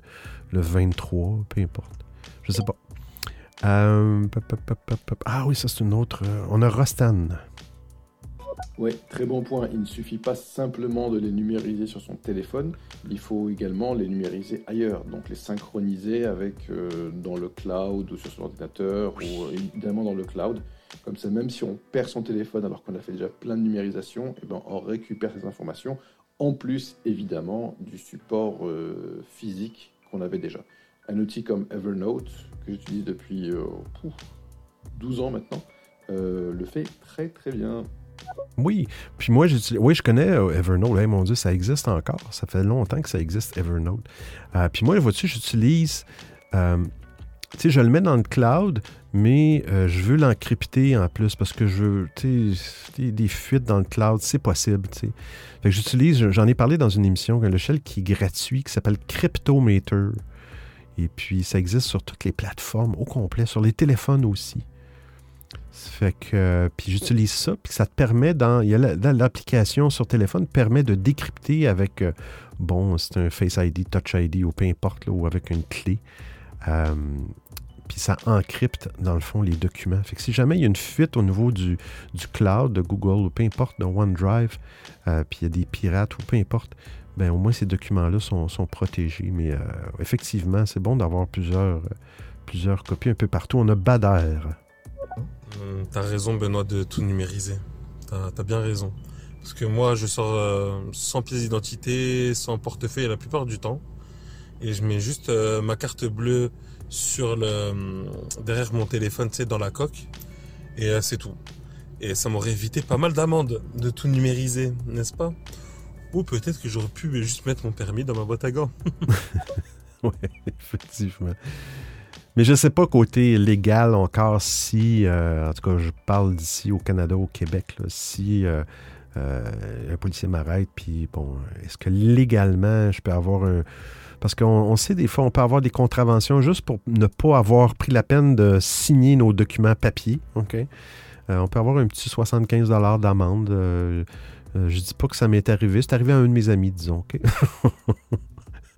le 23, peu importe. Je sais pas. Ah oui, ça c'est une autre. on a Rostan. Oui, très bon point. Il ne suffit pas simplement de les numériser sur son téléphone, il faut également les numériser ailleurs, donc les synchroniser avec euh, dans le cloud ou sur son ordinateur ou euh, évidemment dans le cloud. Comme ça, même si on perd son téléphone alors qu'on a fait déjà plein de numérisation, eh ben, on récupère ces informations, en plus évidemment du support euh, physique qu'on avait déjà. Un outil comme Evernote, que j'utilise depuis euh, pouf, 12 ans maintenant, le fait très très bien. Oui, puis moi, oui, je connais euh, Evernote. Hey, mon Dieu, ça existe encore. Ça fait longtemps que ça existe, Evernote. Euh, puis moi, vois-tu, j'utilise. euh, tu sais, je le mets dans le cloud, mais je veux l'encrypter en plus parce que je veux. Tu sais, des- fuites dans le cloud, c'est possible, tu sais. J'utilise, j'en ai parlé dans une émission, un logiciel qui est gratuit, qui s'appelle Cryptometer. Et puis, ça existe sur toutes les plateformes au complet, sur les téléphones aussi. Ça fait que, euh, puis j'utilise ça, puis ça te permet dans, l'application sur téléphone permet de décrypter avec, euh, bon, c'est un Face ID, Touch ID ou peu importe, ou avec une clé. Puis ça encrypte, dans le fond, les documents. Fait que si jamais il y a une fuite au niveau du, du cloud de Google ou peu importe, de OneDrive, euh, puis il y a des pirates ou peu importe, ben au moins ces documents-là sont, sont protégés. Mais effectivement, c'est bon d'avoir plusieurs, plusieurs copies un peu partout. On a Bader. Hum, T'as raison, Benoît, de tout numériser. T'as as bien raison. Parce que moi, je sors euh, sans pièce d'identité, sans portefeuille la plupart du temps. Et je mets juste euh, ma carte bleue sur le, hum, derrière mon téléphone, tu sais, dans la coque. Et euh, c'est tout. Et ça m'aurait évité pas mal d'amendes de tout numériser, n'est-ce pas? Ou peut-être que j'aurais pu juste mettre mon permis dans ma boîte à gants. <laughs> oui, effectivement. Mais je ne sais pas côté légal encore si, euh, en tout cas, je parle d'ici au Canada, au Québec, si euh, euh, un policier m'arrête, puis bon, est-ce que légalement je peux avoir un. Parce qu'on on sait des fois, on peut avoir des contraventions juste pour ne pas avoir pris la peine de signer nos documents papier. OK? On peut avoir un petit 75 d'amende. Je dis pas que ça m'est arrivé. C'est arrivé à un de mes amis, disons. OK? <laughs>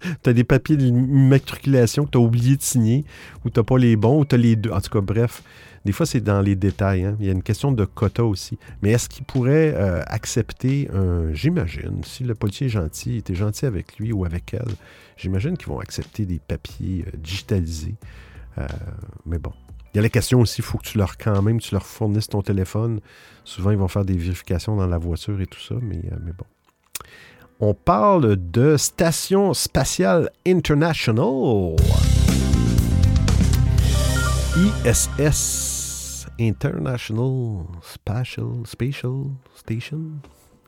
<laughs> tu as des papiers d'immatriculation que tu as oublié de signer, ou tu pas les bons, ou tu as les deux. En tout cas, bref, des fois, c'est dans les détails. hein. Il y a une question de quota aussi. Mais est-ce qu'il pourrait euh, accepter un. J'imagine, si le policier est gentil, était gentil avec lui ou avec elle, j'imagine qu'ils vont accepter des papiers euh, digitalisés. Euh, mais bon. Il y a la question aussi, il faut que tu leur, quand même, tu leur fournisses ton téléphone. Souvent, ils vont faire des vérifications dans la voiture et tout ça, mais bon. On parle de Station Spatiale International. ISS. International Spatial, Spatial Station.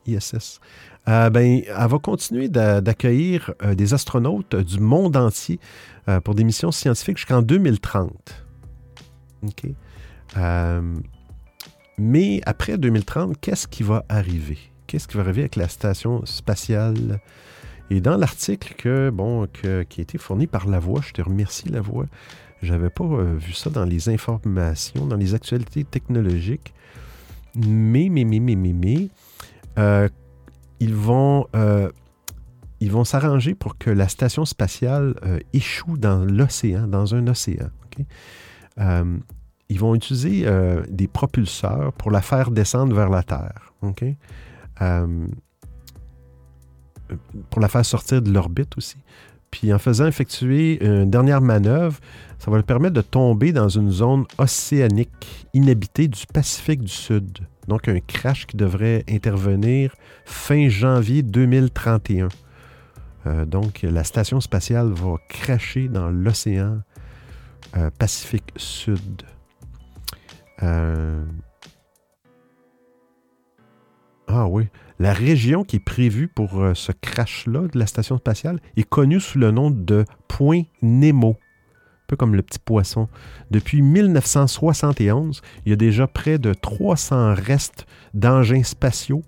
ISS. Euh, ben, elle va continuer d'a- d'accueillir euh, des astronautes du monde entier euh, pour des missions scientifiques jusqu'en 2030. OK. Euh, mais après 2030, qu'est-ce qui va arriver? Qu'est-ce qui va arriver avec la station spatiale? Et dans l'article que, bon, que- qui a été fourni par La Voix, je te remercie La Voix, j'avais pas euh, vu ça dans les informations, dans les actualités technologiques. Mais, mais, mais, mais, mais, mais, euh, ils vont, euh, vont s'arranger pour que la station spatiale échoue dans l'océan, dans un océan. ils vont utiliser des propulseurs pour la faire descendre vers la Terre. ok? Euh, pour la faire sortir de l'orbite aussi. Puis en faisant effectuer une dernière manœuvre, ça va lui permettre de tomber dans une zone océanique inhabitée du Pacifique du Sud. Donc un crash qui devrait intervenir fin janvier 2031. Euh, donc la station spatiale va cracher dans l'océan euh, Pacifique Sud. Euh, Ah oui. La région qui est prévue pour euh, ce crash-là de la station spatiale est connue sous le nom de Point Nemo. Un peu comme le petit poisson. Depuis 1971, il y a déjà près de 300 restes d'engins spatiaux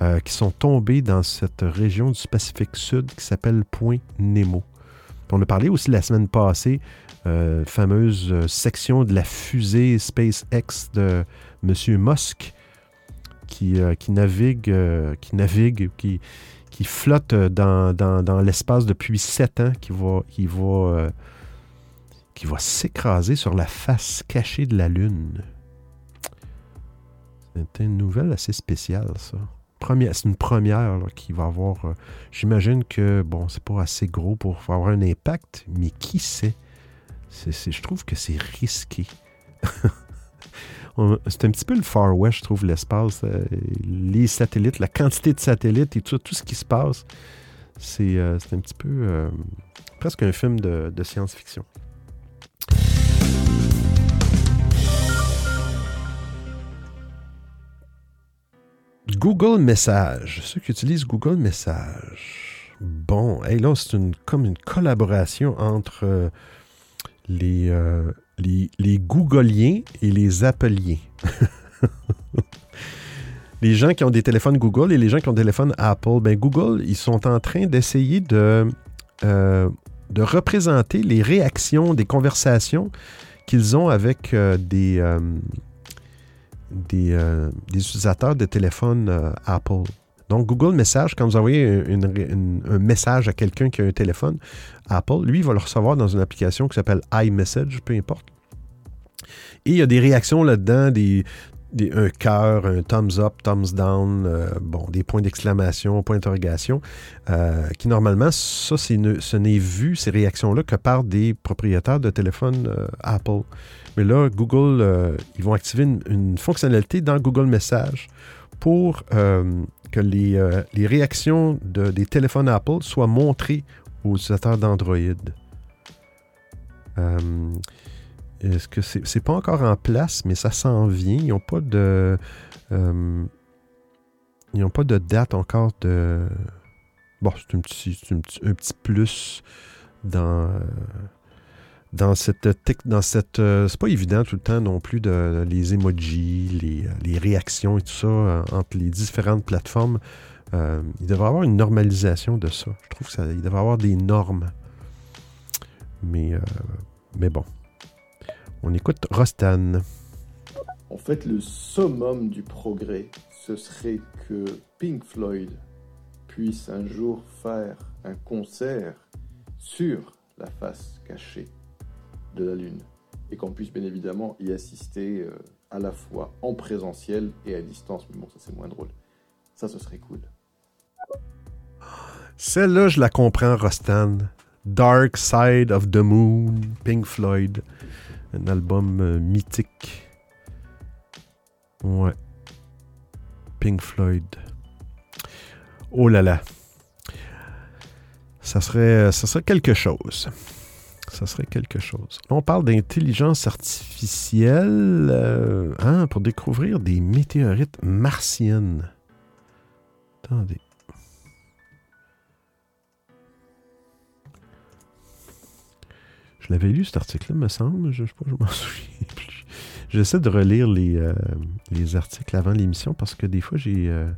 euh, qui sont tombés dans cette région du Pacifique Sud qui s'appelle Point Nemo. On a parlé aussi la semaine passée, euh, fameuse section de la fusée SpaceX de M. Musk qui, euh, qui navigue, euh, qui, navigue qui, qui flotte euh, dans, dans- dans l'espace depuis sept ans, qui va, qui qui s'écraser sur la face cachée de la Lune. C'est une nouvelle assez spéciale, ça. C'est une première qui va avoir. J'imagine que, bon, c'est pas assez gros pour avoir un impact, mais qui sait? Je trouve que c'est risqué. <laughs> C'est un petit peu le Far West, je trouve, l'espace. euh, les satellites, la quantité de satellites et tout, ce qui se passe. C'est euh, un petit peu euh, presque un film de, science-fiction. Google Message. Ceux qui utilisent Google Message. Bon, hey, là, c'est une, comme une collaboration entre les, les, les Googoliens et les Appleiens. <laughs> les gens qui ont des téléphones Google et les gens qui ont des téléphones Apple. Ben, Google, ils sont en train d'essayer de, euh, représenter les réactions des conversations qu'ils ont avec euh, des, euh, des, utilisateurs de téléphones Apple. Donc, Google Message, quand vous envoyez un message à quelqu'un qui a un téléphone Apple, lui, il va le recevoir dans une application qui s'appelle iMessage, peu importe. Et il y a des réactions là-dedans, des, un cœur, un thumbs up, thumbs down, euh, bon, des points d'exclamation, points d'interrogation, euh, qui normalement, ça, ce n'est vu, ces réactions-là, que par des propriétaires de téléphones euh, Apple. Mais là, Google, ils vont activer une, une fonctionnalité dans Google Message pour que les, euh, les réactions de- des téléphones Apple soient montrées aux utilisateurs d'Android. Euh, Est-ce que c'est c'est pas encore en place, mais ça s'en vient. Ils n'ont pas de. euh, ils n'ont pas de date encore de. Bon, c'est c'est un petit, un petit plus dans. Dans cette dans cette euh, c'est pas évident tout le temps non plus de les emojis, les, euh, les réactions et tout ça euh, entre les différentes plateformes. Euh, il devrait y avoir une normalisation de ça. Je trouve qu'il devrait y avoir des normes. Mais, mais bon. On écoute Rostan. En fait, le summum du progrès, ce serait que Pink Floyd puisse un jour faire un concert sur la face cachée de la Lune et qu'on puisse bien évidemment y assister euh, à la fois en présentiel et à distance. Mais bon, ça c'est moins drôle. Ça, ce serait cool. Celle-là, je la comprends, Rostan. Dark Side of the Moon, Pink Floyd. Un album euh, mythique. Ouais. Pink Floyd. Oh là là. Ça serait, ça serait quelque chose. Ça serait quelque chose. On parle d'intelligence artificielle euh, hein, pour découvrir des météorites martiennes. Attendez. Je l'avais lu cet article-là, me semble. Je ne sais pas, je m'en <laughs> souviens plus. J'essaie de relire les, euh, les articles avant l'émission parce que des fois, j'ai, euh,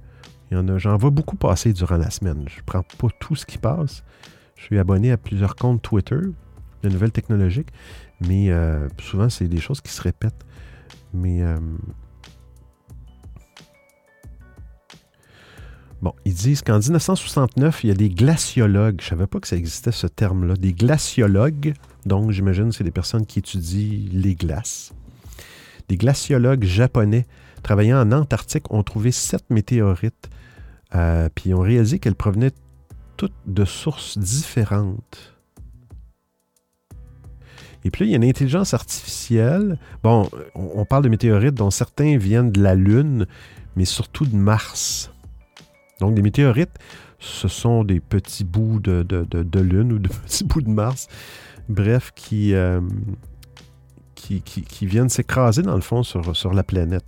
j'en vois beaucoup passer durant la semaine. Je prends pas tout ce qui passe. Je suis abonné à plusieurs comptes Twitter de nouvelles technologiques, mais euh, souvent, c'est des choses qui se répètent. Mais euh, Bon, ils disent qu'en 1969, il y a des glaciologues. Je ne savais pas que ça existait ce terme-là. Des glaciologues. Donc, j'imagine que c'est des personnes qui étudient les glaces. Des glaciologues japonais travaillant en Antarctique ont trouvé sept météorites. euh, puis ont réalisé qu'elles provenaient toutes de sources différentes. Et puis là, il y a une intelligence artificielle. Bon, on, parle de météorites dont certains viennent de la Lune, mais surtout de Mars. Donc, des météorites, ce sont des petits bouts de, de- de- Lune ou de <laughs> petits bouts de Mars, bref, qui, euh, qui, qui- qui viennent s'écraser dans le fond sur, sur la planète.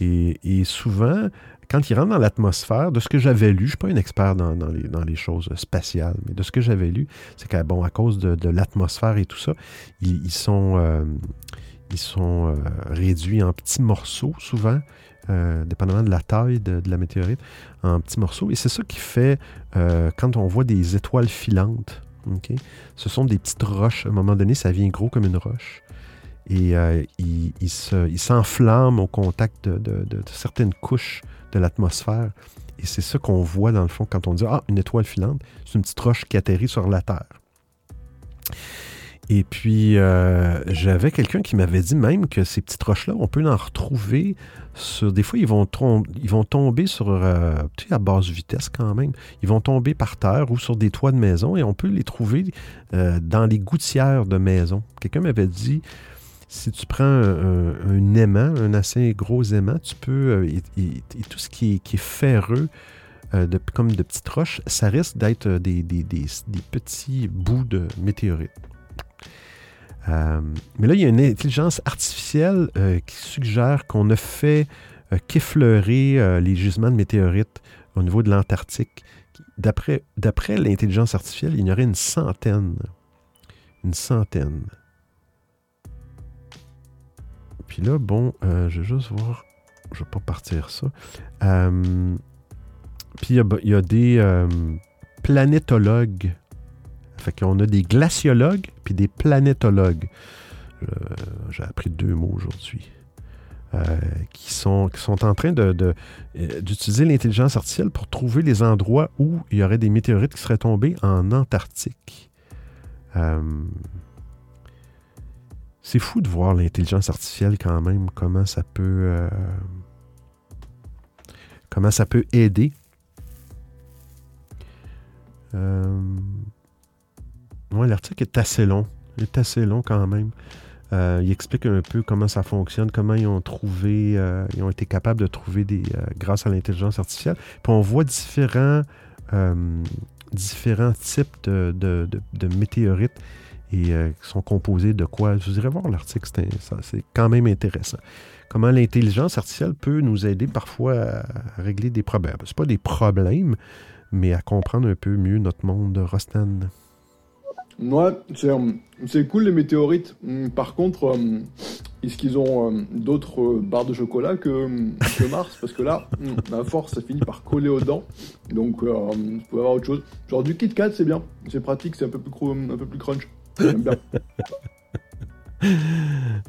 Et souvent, quand ils rentrent dans l'atmosphère, de ce que j'avais lu, je ne suis pas un expert dans, les, choses spatiales, mais de ce que j'avais lu, c'est qu'à à cause de, l'atmosphère et tout ça, ils, sont, euh, euh, réduits en petits morceaux souvent, euh, dépendamment de la taille de, la météorite, en petits morceaux. Et c'est ça qui fait, quand on voit des étoiles filantes, ce sont des petites roches. À un moment donné, ça vient gros comme une roche. Et euh, il, il se- il s'enflamme au contact de certaines couches de l'atmosphère. Et c'est ça qu'on voit dans le fond quand on dit Ah, une étoile filante, c'est une petite roche qui atterrit sur la Terre. Et puis, euh, j'avais quelqu'un qui m'avait dit même que ces petites roches-là, on peut en retrouver sur. Des fois, ils vont, tomber sur. euh, tu à basse vitesse quand même. Ils vont tomber par terre ou sur des toits de maison et on peut les trouver euh, dans les gouttières de maison. Quelqu'un m'avait dit si tu prends un, un- un aimant, un assez gros aimant, tu peux. euh, et, tout ce qui est, ferreux, euh, comme de petites roches, ça risque d'être euh, des, petits bouts de météorites. Euh, mais là, il y a une intelligence artificielle euh, qui suggère qu'on a fait euh, qu'effleurer euh, les gisements de météorites au niveau de l'Antarctique. D'après l'intelligence artificielle, il y en aurait une centaine. Une centaine. Puis là, bon, euh, je vais juste voir. Je vais pas partir ça. Euh, puis il y a- des euh, planétologues. Fait qu'on a des glaciologues puis des planétologues. J'ai appris deux mots aujourd'hui. Qui, sont, qui sont en train d'utiliser l'intelligence artificielle pour trouver les endroits où il y aurait des météorites qui seraient tombées en Antarctique. C'est fou de voir l'intelligence artificielle quand même, comment ça peut, euh, comment ça peut aider. Euh, ouais, l'article est assez long. Il est assez long quand même. Euh, il explique un peu comment ça fonctionne, comment ils ont trouvé, ils ont été capables de trouver des, grâce à l'intelligence artificielle. Puis on voit différents, différents types de météorites et euh, sont composés de quoi? Je vous irai voir l'article, c'est quand même intéressant. Comment l'intelligence artificielle peut nous aider parfois à, régler des problèmes? C'est pas des problèmes, mais à comprendre un peu mieux notre monde, Rostan. Ouais, c'est euh, c'est cool les météorites. Hum, Par contre, euh, est-ce qu'ils ont euh, d'autres barres de chocolat que, hum, que Mars? Parce que là, hum, à force, ça finit par coller aux dents. Donc, vous pouvez avoir autre chose. Genre du Kit Kat, c'est bien. C'est pratique, c'est un un peu plus crunch. Bien. <laughs>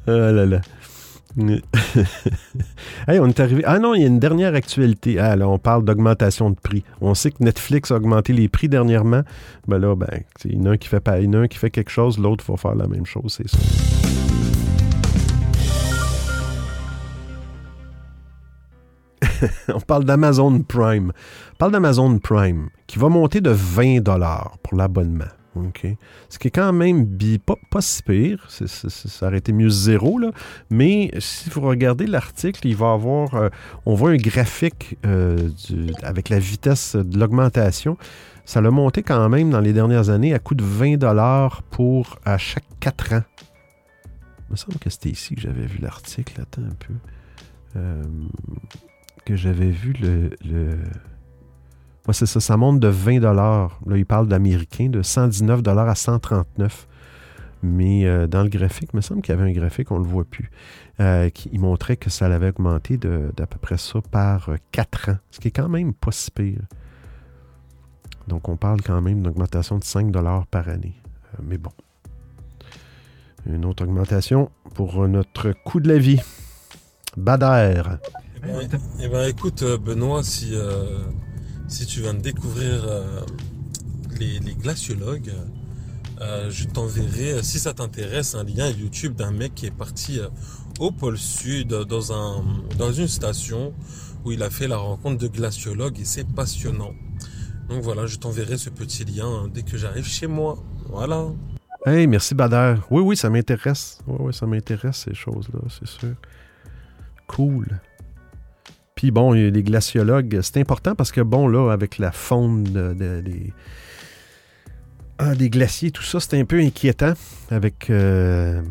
Ah là là. <laughs> hey, on est arrivé. Ah non, il y a une dernière actualité. Ah là, on parle d'augmentation de prix. On sait que Netflix a augmenté les prix dernièrement. Ben là, ben, il y en a un qui fait pas, un qui fait quelque chose, l'autre va faire la même chose, c'est ça. <laughs> on parle d'Amazon Prime. On parle d'Amazon Prime qui va monter de 20 dollars pour l'abonnement. OK. Ce qui est quand même pas, pas si pire. Ça aurait été mieux zéro, là. Mais si vous regardez l'article, il va avoir. euh, on voit un graphique euh, avec la vitesse de l'augmentation. Ça l'a monté quand même dans les dernières années à coût de 20 pour à chaque 4 ans. Il me semble que c'était ici que j'avais vu l'article. Attends un peu. Euh, que j'avais vu le. le... Ouais, c'est ça, ça monte de 20 Là, il parle d'américain, de 119 à 139 Mais euh, dans le graphique, il me semble qu'il y avait un graphique, on ne le voit plus, euh, qui montrait que ça l'avait augmenté d'à peu près ça par 4 ans, ce qui est quand même pas si pire. Donc, on parle quand même d'une augmentation de 5 par année. Euh, mais bon. Une autre augmentation pour notre coût de la vie. Bader. Eh ben, eh ben, écoute, euh, Benoît, si, euh, si tu viens de découvrir euh, les, glaciologues, euh, je t'enverrai, euh, si ça t'intéresse, un lien YouTube d'un mec qui est parti au pôle Sud, dans, un, dans une station où il a fait la rencontre de glaciologues et c'est passionnant. Donc voilà, je t'enverrai ce petit lien euh, dès que j'arrive chez moi. Voilà. Hey, merci Bader. Oui, oui, ça m'intéresse. Oui, oui, ça m'intéresse ces choses-là, c'est sûr. Cool. Bon, il y a les glaciologues, c'est important parce que bon, là, avec la des, ah, des glaciers, tout ça, c'est un peu inquiétant. Avec. euh,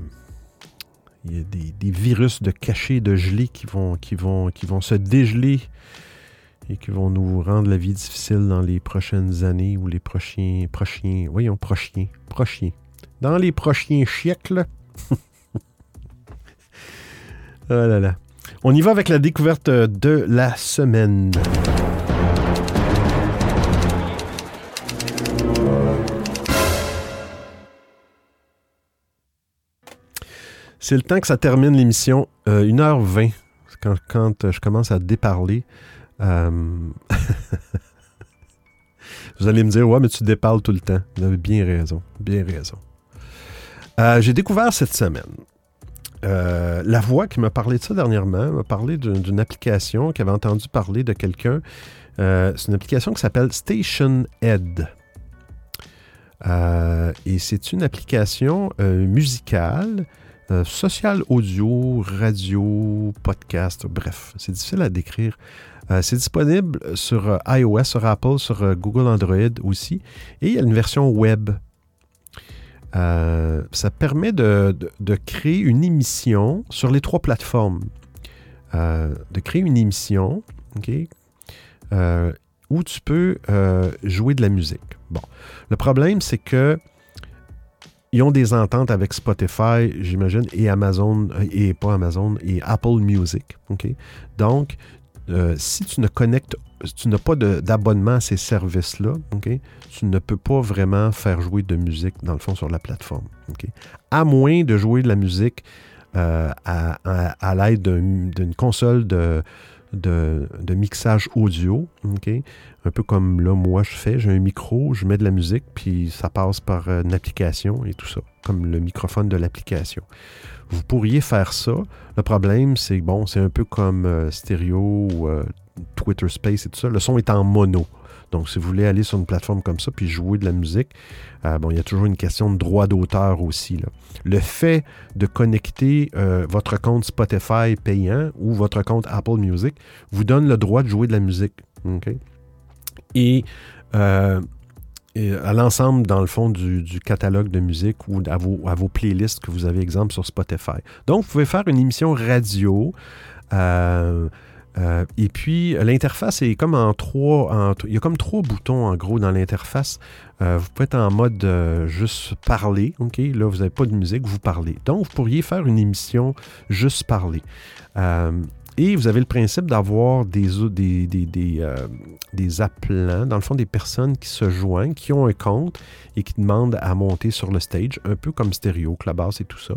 y a des, des virus de cachés, de gelés qui vont, qui, vont, qui vont se dégeler et qui vont nous rendre la vie difficile dans les prochaines années ou les prochains. prochains voyons, prochains. Prochains. Dans les prochains siècles. <laughs> oh là là. On y va avec la découverte de la semaine. C'est le temps que ça termine l'émission. Euh, 1h20, quand, quand, euh, je commence à déparler. Euh, <laughs> Vous allez me dire, ouais, mais tu déparles tout le temps. Vous avez bien raison. Bien raison. Euh, J'ai découvert cette semaine. Euh, la voix qui m'a parlé de ça dernièrement m'a parlé d'une application qui avait entendu parler de quelqu'un. Euh, c'est une application qui s'appelle Station Ed. Euh, et c'est une application musicale, sociale audio, radio, podcast, bref, c'est difficile à décrire. C'est disponible sur iOS, sur Apple, sur Google Android aussi. Et il y a une version web. Euh, ça permet de, créer une émission sur les trois plateformes. Euh, de créer une émission, euh, où tu peux jouer de la musique. Bon, le problème, c'est que ils ont des ententes avec Spotify, j'imagine, et Amazon, et pas Amazon, et Apple Music. Donc, si tu ne connectes, tu n'as pas d'abonnement à ces services-là, tu ne peux pas vraiment faire jouer de musique, dans le fond, sur la plateforme. À moins de jouer de la musique euh, à, à- l'aide d'un- d'une console de, de, de mixage audio. Un peu comme là, moi, je fais. J'ai un micro, je mets de la musique, puis ça passe par une application et tout ça, comme le microphone de l'application. Vous pourriez faire ça. Le problème, c'est bon, c'est un peu comme euh, stéréo ou euh, Twitter Space et tout ça. Le son est en mono. Donc, si vous voulez aller sur une plateforme comme ça puis jouer de la musique, euh, bon, il y a toujours une question de droit d'auteur aussi. Le fait de connecter euh, votre compte Spotify payant ou votre compte Apple Music vous donne le droit de jouer de la musique. Euh, et à l'ensemble, dans le fond, du, du catalogue de musique ou à vos, à vos playlists que vous avez, exemple, sur Spotify. Donc, vous pouvez faire une émission radio. Euh, et puis, l'interface est comme en trois. il y a comme trois boutons en gros dans l'interface. Euh, vous pouvez être en mode euh, juste parler. OK? Là, vous n'avez pas de musique, vous parlez. Donc, vous pourriez faire une émission juste parler. Et vous avez le principe d'avoir des, des, des, des, appelants, dans le fond, des personnes qui se joignent, qui ont un compte et qui demandent à monter sur le stage, un peu comme stéréo, Clubhouse et tout ça.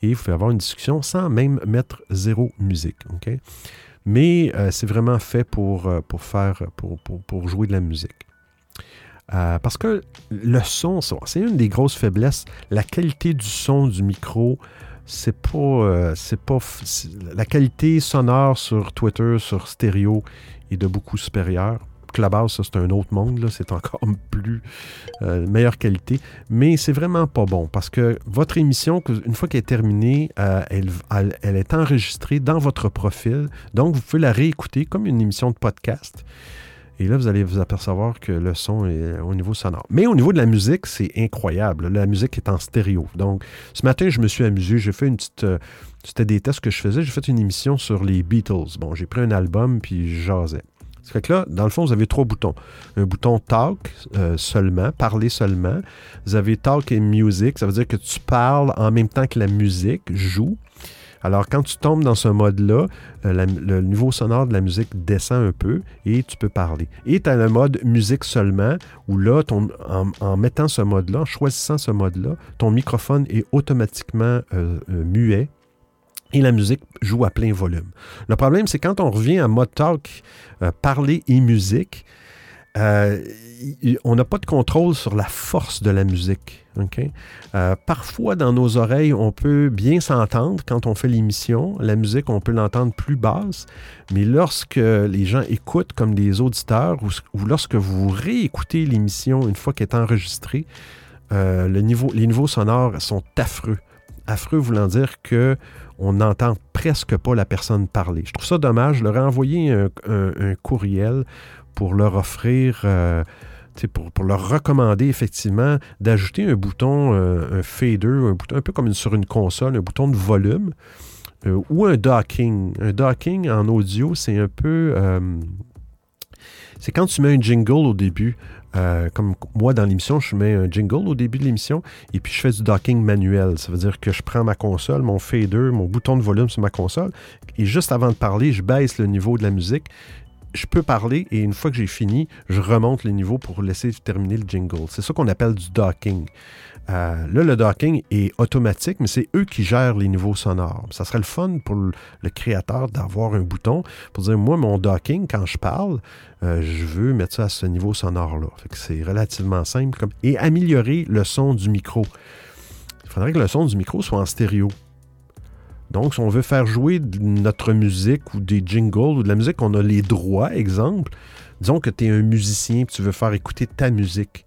Et vous pouvez avoir une discussion sans même mettre zéro musique. OK? Mais euh, c'est vraiment fait pour, euh, pour faire pour, pour- jouer de la musique. Euh, parce que le son, c'est une des grosses faiblesses. La qualité du son du micro, c'est pas, c'est pas, la qualité sonore sur Twitter, sur stéréo, est de beaucoup supérieure. Clubhouse, c'est un autre monde, c'est encore <laughs> plus euh, meilleure qualité, mais c'est vraiment pas bon parce que votre émission, une fois qu'elle est terminée, euh, elle est enregistrée dans votre profil, donc vous pouvez la réécouter comme une émission de podcast. Et là, vous allez vous apercevoir que le son est au niveau sonore. Mais au niveau de la musique, c'est incroyable. La musique est en stéréo. Donc, ce matin, je me suis amusé. J'ai fait une petite. euh, C'était des tests que je faisais. J'ai fait une émission sur les Beatles. Bon, j'ai pris un album puis je jasais. Fait que là, dans le fond, vous avez trois boutons. Un bouton talk euh, seulement, parler seulement. Vous avez talk et music. Ça veut dire que tu parles en même temps que la musique joue. Alors, quand tu tombes dans ce mode-là, euh, le niveau sonore de la musique descend un peu et tu peux parler. Et tu as le mode musique seulement, où là, en, mettant ce mode-là, en choisissant ce mode-là, ton microphone est automatiquement euh, muet et la musique joue à plein volume. Le problème, c'est quand on revient à mode talk, euh, parler et musique, euh, on n'a pas de contrôle sur la force de la musique. Euh, parfois, dans nos oreilles, on peut bien s'entendre quand on fait l'émission. La musique, on peut l'entendre plus basse. Mais lorsque les gens écoutent comme des auditeurs ou, lorsque vous réécoutez l'émission une fois qu'elle est enregistrée, les niveaux sonores sont affreux. Affreux voulant dire que on n'entend presque pas la personne parler. Je trouve ça dommage. Je leur ai envoyé un, courriel pour leur offrir, euh, pour, leur recommander effectivement d'ajouter un bouton, euh, un fader, un bouton un peu comme sur une console, un bouton de volume euh, ou un docking. Un docking en audio, c'est un peu... c'est quand tu mets un jingle au début, euh, comme moi dans l'émission, je mets un jingle au début de l'émission et puis je fais du docking manuel. Ça veut dire que je prends ma console, mon fader, mon bouton de volume sur ma console et juste avant de parler, je baisse le niveau de la musique. Je peux parler et une fois que j'ai fini, je remonte le niveau pour laisser terminer le jingle. C'est ça qu'on appelle du docking. Euh, là, le docking est automatique, mais c'est eux qui gèrent les niveaux sonores. Ça serait le fun pour le, créateur d'avoir un bouton pour dire, moi, mon docking, quand je parle, euh, je veux mettre ça à ce niveau sonore-là. C'est relativement simple. Et améliorer le son du micro. Il faudrait que le son du micro soit en stéréo. Donc, si on veut faire jouer notre musique ou des jingles ou de la musique, on a les droits, exemple. Disons que tu es un musicien et tu veux faire écouter ta musique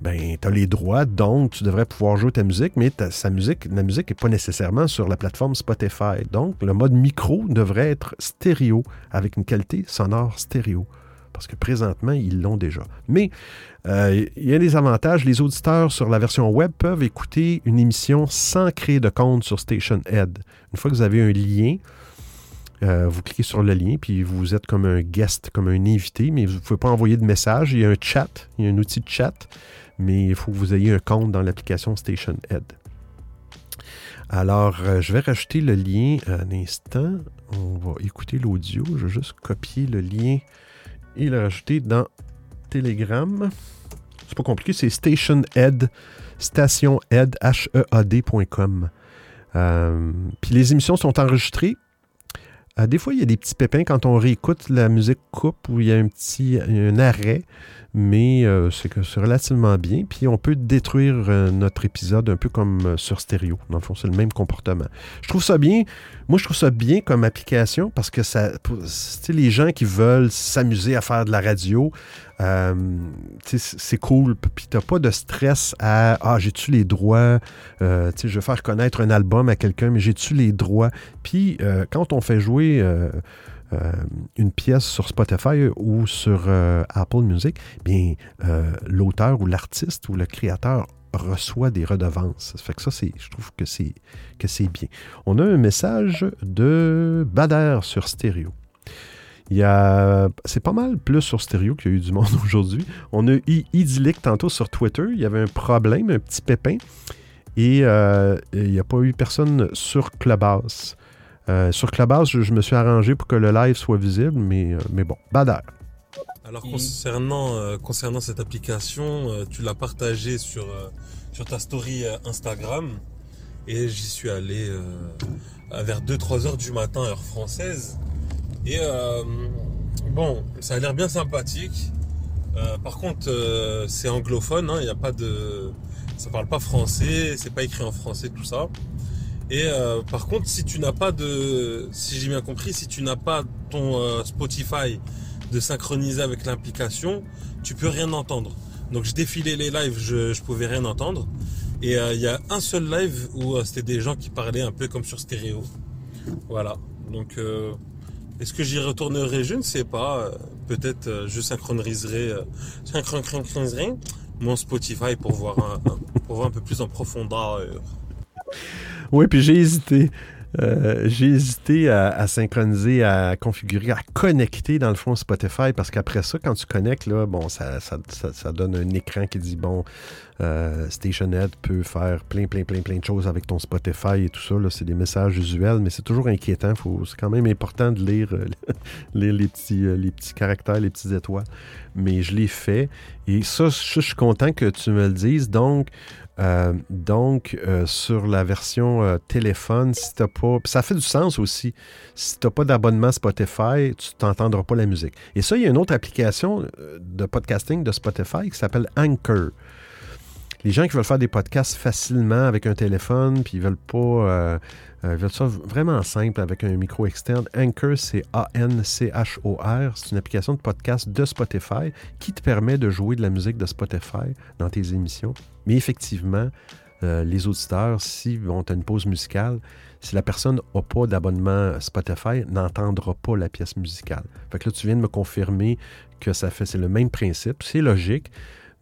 ben, tu as les droits, donc tu devrais pouvoir jouer ta musique, mais sa musique, la musique n'est pas nécessairement sur la plateforme Spotify. Donc, le mode micro devrait être stéréo, avec une qualité sonore stéréo. Parce que présentement, ils l'ont déjà. Mais euh, il y a des avantages. Les auditeurs sur la version web peuvent écouter une émission sans créer de compte sur Station Head. Une fois que vous avez un lien, euh, vous cliquez sur le lien, puis vous êtes comme un guest, comme un invité, mais vous ne pouvez pas envoyer de message. Il y a un chat, il y a un outil de chat, mais il faut que vous ayez un compte dans l'application Station Head. Alors, euh, je vais rajouter le lien un instant. On va écouter l'audio. Je vais juste copier le lien et le rajouter dans Telegram. C'est pas compliqué, c'est Station Head, Station Head, H-E-A-D.com. Euh, puis les émissions sont enregistrées. Euh, des fois, il y a des petits pépins quand on réécoute, la musique coupe ou il y a un petit arrêt, mais euh, c'est que c'est relativement bien. Puis on peut détruire euh, notre épisode un peu comme sur stéréo. Dans le fond, c'est le même comportement. Je trouve ça bien. Moi, je trouve ça bien comme application parce que ça, pour- c'est les gens qui veulent s'amuser à faire de la radio, euh, c'est cool. Puis t'as pas de stress à ah j'ai-tu les droits, Euh, je veux faire connaître un album à quelqu'un, mais j'ai-tu les droits? Puis euh, quand on fait jouer une pièce sur Spotify ou sur Apple Music, bien l'auteur ou l'artiste ou le créateur reçoit des redevances. Ça fait que ça, c'est, je trouve que c'est, que c'est bien. On a un message de Bader sur stéréo. Il y a, c'est pas mal plus sur stéréo qu'il y a eu du monde <laughs> aujourd'hui. On a eu Idyllic tantôt sur Twitter. Il y avait un problème, un petit pépin. Et euh, il n'y a pas eu personne sur Clubhouse. Euh, sur Clubhouse, je, je me suis arrangé pour que le live soit visible, mais, euh, mais bon, badar. Alors concernant, euh, concernant cette application, euh, tu l'as partagée sur, euh, sur ta story Instagram et j'y suis allé euh, vers 2-3 heures du matin heure française. Et euh, bon, ça a l'air bien sympathique. Euh, par contre, euh, c'est anglophone, hein, il n'y a pas de... Ça parle pas français, c'est pas écrit en français, tout ça. Et par contre, si tu n'as pas de... Si j'ai bien compris, si tu n'as pas ton Spotify de synchroniser avec l'application, tu peux rien entendre. Donc je défilais les lives, je, je pouvais rien entendre. Et il y a un seul live où c'était des gens qui parlaient un peu comme sur stéréo. Voilà. Donc est-ce que j'y retournerai? Je ne sais pas. Euh, Peut-être euh, je synchroniserai, euh, synchroniserai mon Spotify pour voir un- pour voir un peu plus en profondeur. Oui, puis j'ai hésité. Euh, j'ai hésité à, synchroniser, à configurer, à connecter dans le fond Spotify parce qu'après ça, quand tu connectes, bon, ça, donne un écran qui dit bon, euh, StationNet peut faire plein, plein, plein, plein de choses avec ton Spotify et tout ça. C'est des messages usuels, mais c'est toujours inquiétant. C'est quand même important de lire, euh, <laughs> lire les, petits, euh, les petits caractères, les petites étoiles. Mais je l'ai fait. Et ça, je je suis content que tu me le dises. Donc, euh, donc, euh, sur la version euh, téléphone, si t'as pas. ça fait du sens aussi. Si tu n'as pas d'abonnement Spotify, tu t'entendras pas la musique. Et ça, il y a une autre application de podcasting de Spotify qui s'appelle Anchor. Les gens qui veulent faire des podcasts facilement avec un téléphone, puis ils veulent pas. Euh, vraiment simple avec un micro externe. Anchor, c'est A-N-C-H-O-R. C'est une application de podcast de Spotify qui te permet de jouer de la musique de Spotify dans tes émissions. Mais effectivement, euh, les auditeurs, si on a une pause musicale, si la personne n'a pas d'abonnement Spotify, n'entendra pas la pièce musicale. Fait que là, tu viens de me confirmer que ça fait, c'est le même principe, c'est logique.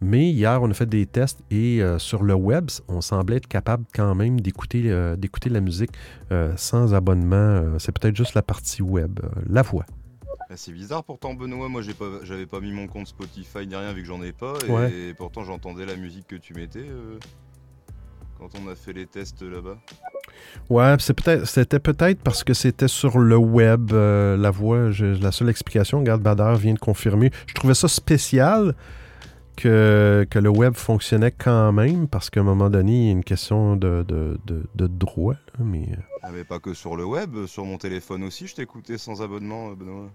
Mais hier, on a fait des tests et euh, sur le web, on semblait être capable quand même d'écouter, euh, d'écouter la musique euh, sans abonnement. C'est peut-être juste la partie web, la voix. Bah, c'est bizarre pourtant Benoît, moi j'ai pas, j'avais pas mis mon compte Spotify ni rien vu que j'en ai pas et, Ouais. pourtant j'entendais la musique que tu mettais quand on a fait les tests là-bas. Ouais, c'est peut-être, c'était peut-être parce que c'était sur le web, euh, la voix. je- la seule explication, regarde, Badar vient de confirmer. Je trouvais ça spécial que, que le web fonctionnait quand même parce qu'à un moment donné, il y a une question de, de, de, de droit. là, mais euh, Ah mais pas que sur le web, sur mon téléphone aussi je t'écoutais sans abonnement euh, Benoît.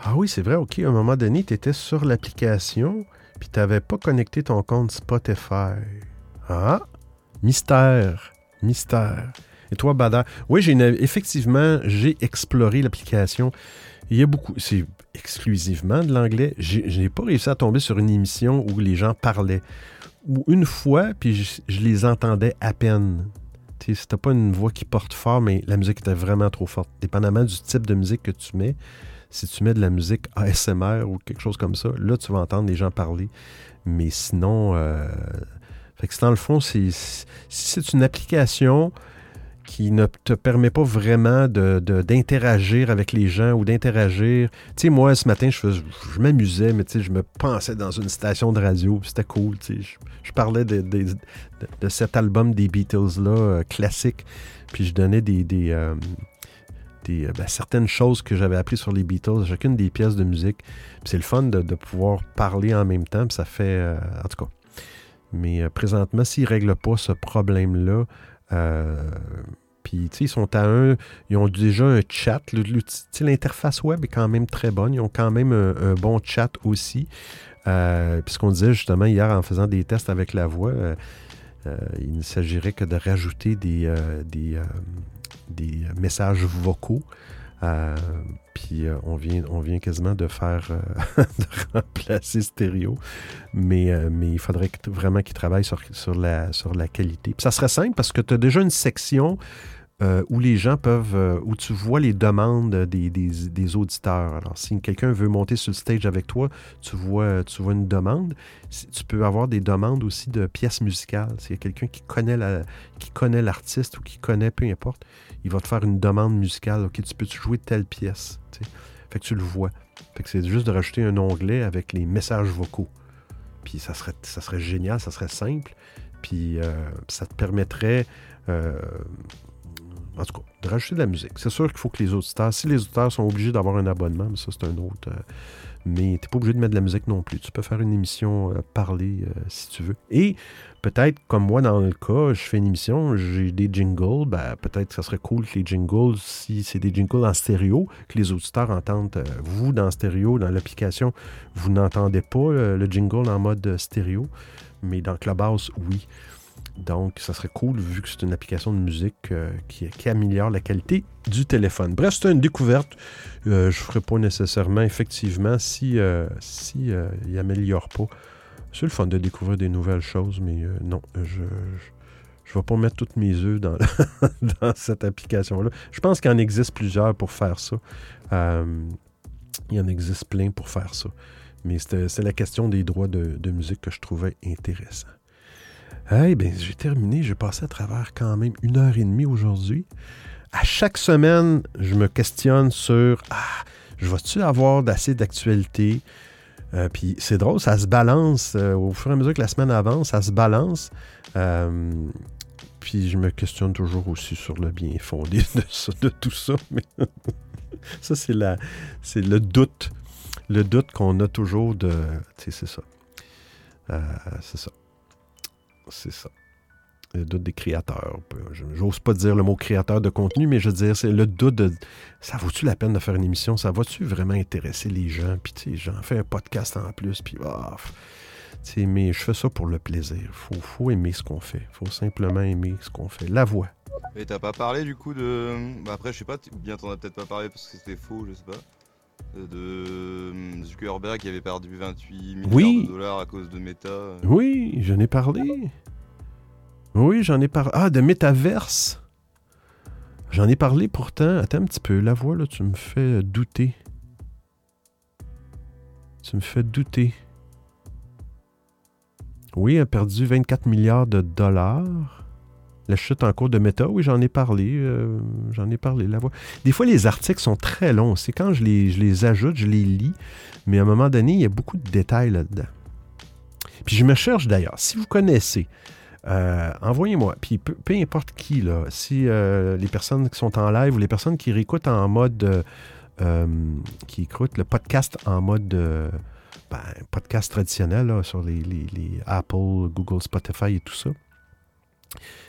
Ah oui, c'est vrai, ok. À un moment donné, tu étais sur l'application, puis tu n'avais pas connecté ton compte Spotify. Ah, mystère, mystère. Et toi, Badar? Oui, j'ai effectivement, j'ai exploré l'application. Il y a beaucoup, c'est exclusivement de l'anglais. Je n'ai pas réussi à tomber sur une émission où les gens parlaient. Ou une fois, puis je, les entendais à peine. C'était pas une voix qui porte fort, mais la musique était vraiment trop forte. Dépendamment du type de musique que tu mets, si tu mets de la musique ASMR ou quelque chose comme ça, là, tu vas entendre les gens parler. Mais sinon, euh, que dans le fond, c'est une application qui ne te permet pas vraiment de- de- d'interagir avec les gens ou d'interagir. Tu sais, moi, ce matin, je, je m'amusais, mais tu sais, je me pensais dans une station de radio, c'était cool, tu sais. Je, parlais de, de- cet album des Beatles-là, euh, classique, puis je donnais des... des, euh, euh, ben, certaines choses que j'avais appris sur les Beatles, chacune des pièces de musique. C'est le fun de, pouvoir parler en même temps, puis ça fait... en tout cas. Mais présentement, s'ils ne règlent pas ce problème-là, puis, tu sais, ils sont à un. Ils ont déjà un chat. L'interface web est quand même très bonne. Ils ont quand même un, bon chat aussi. Euh, puis, ce qu'on disait justement hier en faisant des tests avec la voix, euh, euh, il ne s'agirait que de rajouter des, euh, des, euh, des messages vocaux. Euh, puis euh, on, vient, quasiment de faire euh, <laughs> de remplacer stéréo. Mais, il faudrait vraiment qu'ils travaillent sur, la, qualité. Ça serait simple parce que tu as déjà une section où les gens peuvent, où tu vois les demandes des, des- auditeurs. Alors, si quelqu'un veut monter sur le stage avec toi, tu vois, tu vois une demande. Tu peux avoir des demandes aussi de pièces musicales. S'il y a quelqu'un qui connaît l'artiste ou qui connaît, peu importe, il va te faire une demande musicale. OK, tu peux-tu jouer telle pièce? Fait que tu le vois. Fait que c'est juste de rajouter un onglet avec les messages vocaux. Puis ça serait, génial, ça serait simple. Puis euh, ça te permettrait, euh, de rajouter de la musique. C'est sûr qu'il faut que les auditeurs, si les auditeurs sont obligés d'avoir un abonnement, mais ça c'est un autre. euh, mais tu n'es pas obligé de mettre de la musique non plus. Tu peux faire une émission parler si tu veux. Et peut-être, comme moi dans le cas, je fais une émission, j'ai des jingles, ben, peut-être que ça serait cool que les jingles, si c'est des jingles en stéréo, que les auditeurs entendent, euh, vous dans stéréo, dans l'application, vous n'entendez pas euh, le jingle en mode euh, stéréo, mais dans Clubhouse, oui. Donc, ça serait cool vu que c'est une application de musique qui, améliore la qualité du téléphone. Bref, c'est une découverte. Je ne ferai pas nécessairement, effectivement, si, euh, si il améliore pas. C'est le fun de découvrir des nouvelles choses, mais euh, non, je ne vais pas mettre toutes mes œufs dans, <laughs> dans cette application-là. Je pense qu'il en existe plusieurs pour faire ça. Euh, il en existe plein pour faire ça. Mais c'est la question des droits de, de musique que je trouvais intéressant. Hey, ben, j'ai terminé. J'ai passé à travers quand même une heure et demie aujourd'hui. À chaque semaine, je me questionne sur Ah, je vais-tu avoir d'assez d'actualité? Euh, puis c'est drôle, ça se balance euh, au fur et à mesure que la semaine avance, ça se balance. Euh, puis je me questionne toujours aussi sur le bien fondé de, tout ça. Mais <laughs> ça, c'est la, c'est le doute, le doute qu'on a toujours de, tu sais, c'est ça, c'est ça, c'est ça. Le doute des créateurs. Je- J'ose pas dire le mot créateur de contenu, mais je veux dire, c'est le doute de ça vaut-tu la peine de faire une émission? Ça va-tu vraiment intéresser les gens? Puis, tu sais, j'en fais un podcast en plus, puis, f- tu sais, mais je fais ça pour le plaisir. Faut, faut aimer ce qu'on fait. Faut simplement aimer ce qu'on fait. La voix. Et t'as pas parlé du coup de. Bah après, je sais pas, bien t'en as peut-être pas parlé parce que c'était faux, je sais pas. De Zuckerberg qui avait perdu 28 milliards Oui. de dollars à cause de Meta. euh. Oui, j'en ai parlé. Oui, j'en ai parlé. Ah, de métaverse. J'en ai parlé pourtant. Attends un petit peu. La voix, là, tu me fais douter. Tu me fais douter. Oui, a perdu 24 milliards de dollars. La chute en cours de Meta, oui, j'en ai parlé. euh, j'en ai parlé, la voix. Des fois, les articles sont très longs. C'est quand je les, je les ajoute, je les lis. Mais à un moment donné, il y a beaucoup de détails là-dedans. Puis je me cherche d'ailleurs. Si vous connaissez, euh, envoyez-moi. Puis peu, importe qui, là, si euh, les personnes qui sont en live ou les personnes qui réécoutent en mode. euh, qui écoutent le podcast en mode. ben, podcast traditionnel là, sur les, Apple, Google, Spotify et tout ça.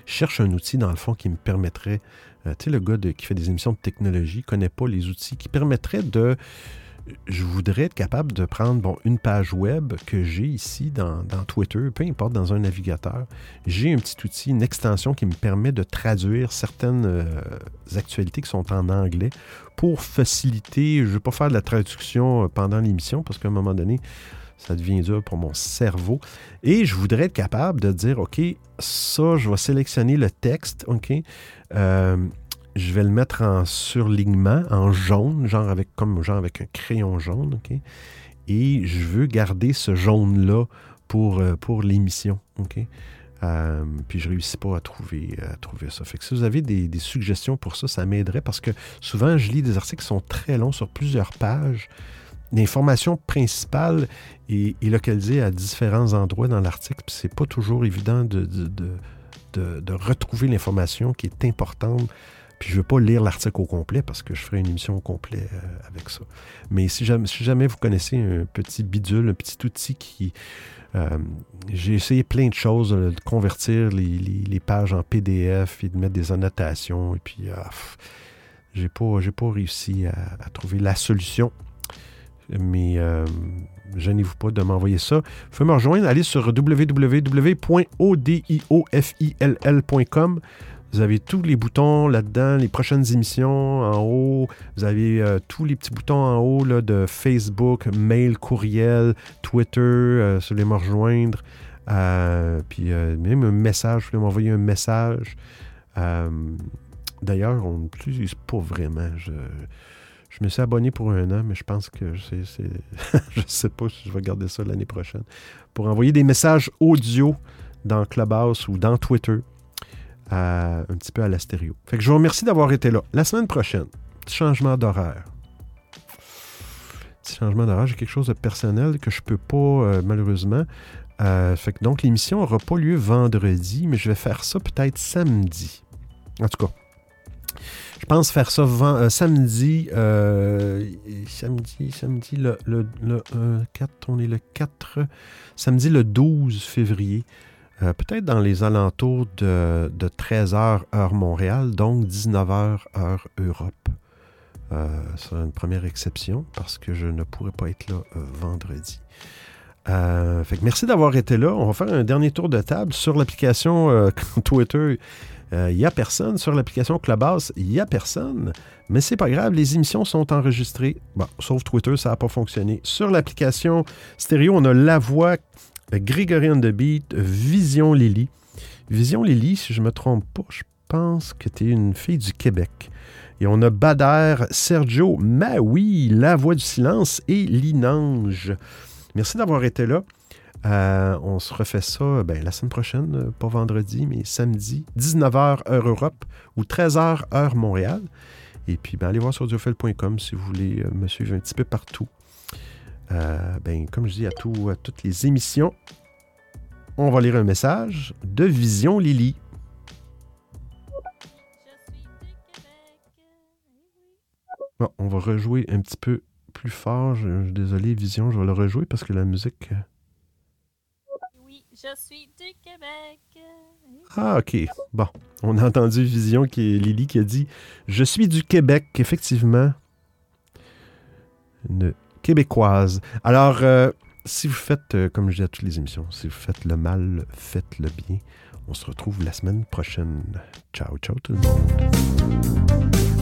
Cherche un outil, dans le fond, qui me permettrait. tu sais, le gars qui fait des émissions de technologie ne connaît pas les outils qui permettraient de je voudrais être capable de prendre bon, une page web que j'ai ici dans, Twitter, peu importe, dans un navigateur. J'ai un petit outil, une extension qui me permet de traduire certaines euh, actualités qui sont en anglais pour faciliter. Je ne vais pas faire de la traduction euh, pendant l'émission parce qu'à un moment donné, ça devient dur pour mon cerveau. Et je voudrais être capable de dire, OK, ça, je vais sélectionner le texte, OK. Euh, je vais le mettre en surlignement, en jaune, genre avec, comme genre avec un crayon jaune, OK? Et je veux garder ce jaune-là pour, euh, pour l'émission, OK? Euh, puis je ne réussis pas à trouver, à trouver ça. Fait que si vous avez des, suggestions pour ça, ça m'aiderait parce que souvent, je lis des articles qui sont très longs sur plusieurs pages. L'information principale est, localisée à différents endroits dans l'article, puis c'est pas toujours évident de, de, de, de- de retrouver l'information qui est importante puis je ne veux pas lire l'article au complet parce que je ferai une émission au complet euh, avec ça. Mais si jamais, vous connaissez un petit bidule, un petit outil qui... euh, j'ai essayé plein de choses, euh, de convertir les, pages en PDF et de mettre des annotations. Et puis, j'ai pas, pas réussi à, trouver la solution. Mais euh, gênez-vous pas de m'envoyer ça. Vous pouvez me rejoindre, allez sur www.odiofil.com. Vous avez tous les boutons là-dedans, les prochaines émissions en haut. Vous avez euh, tous les petits boutons en haut là, de Facebook, mail, courriel, Twitter, euh, si vous me rejoindre. Euh, puis euh, même un message, vous voulez m'envoyer un message. D'ailleurs, on ne l'utilise pas vraiment. Je, je me suis abonné pour un an, mais je pense que <laughs> je sais pas si je vais garder ça l'année prochaine. Pour envoyer des messages audio dans Clubhouse ou dans Twitter, un petit peu à la stéréo. Fait que je vous remercie d'avoir été là. La semaine prochaine, petit changement d'horaire. Petit changement d'horaire, j'ai quelque chose de personnel que je peux pas, euh, malheureusement. Euh, fait que donc, l'émission n'aura pas lieu vendredi, mais je vais faire ça peut-être samedi. En tout cas, je pense faire ça euh, samedi, samedi, samedi, le, le, le, euh, 4, on est le 4, samedi le 12 février, euh, peut-être dans les alentours de, de 13h heure Montréal, donc 19h heure Europe. Euh, c'est une première exception parce que je ne pourrai pas être là euh, vendredi. Euh, merci d'avoir été là. On va faire un dernier tour de table sur l'application euh, <laughs> Twitter. Il n'y a personne. Sur l'application Clubhouse, il n'y a personne. Mais c'est pas grave, les émissions sont enregistrées. Bon, sauf Twitter, ça n'a pas fonctionné. Sur l'application stéréo, on a La Voix, euh, Grégory on the Beat, Vision Lily. Vision Lily, si je ne me trompe pas, je pense que tu es une fille du Québec. Et on a Bader, Sergio, Maui, La Voix du Silence et Linange. Merci d'avoir été là. Euh, on se refait ça ben, la semaine prochaine, euh, pas vendredi, mais samedi, 19h heure Europe ou 13h heure Montréal. Et puis, ben, allez voir sur audiophile.com si vous voulez euh, me suivre un petit peu partout. Euh, ben, comme je dis à, tout- à toutes les émissions, on va lire un message de Vision Lily. Bon, on va rejouer un petit peu plus fort. Je, je- désolé, Vision, je vais le rejouer parce que la musique. euh, Oui, je suis du Québec. Ah, OK. Bon, on a entendu Vision qui est Lily qui a dit Je suis du Québec, effectivement. Une québécoise. Alors, euh, si vous faites, euh, comme je dis à toutes les émissions, si vous faites le mal, faites le bien. On se retrouve la semaine prochaine. Ciao, ciao tout le monde.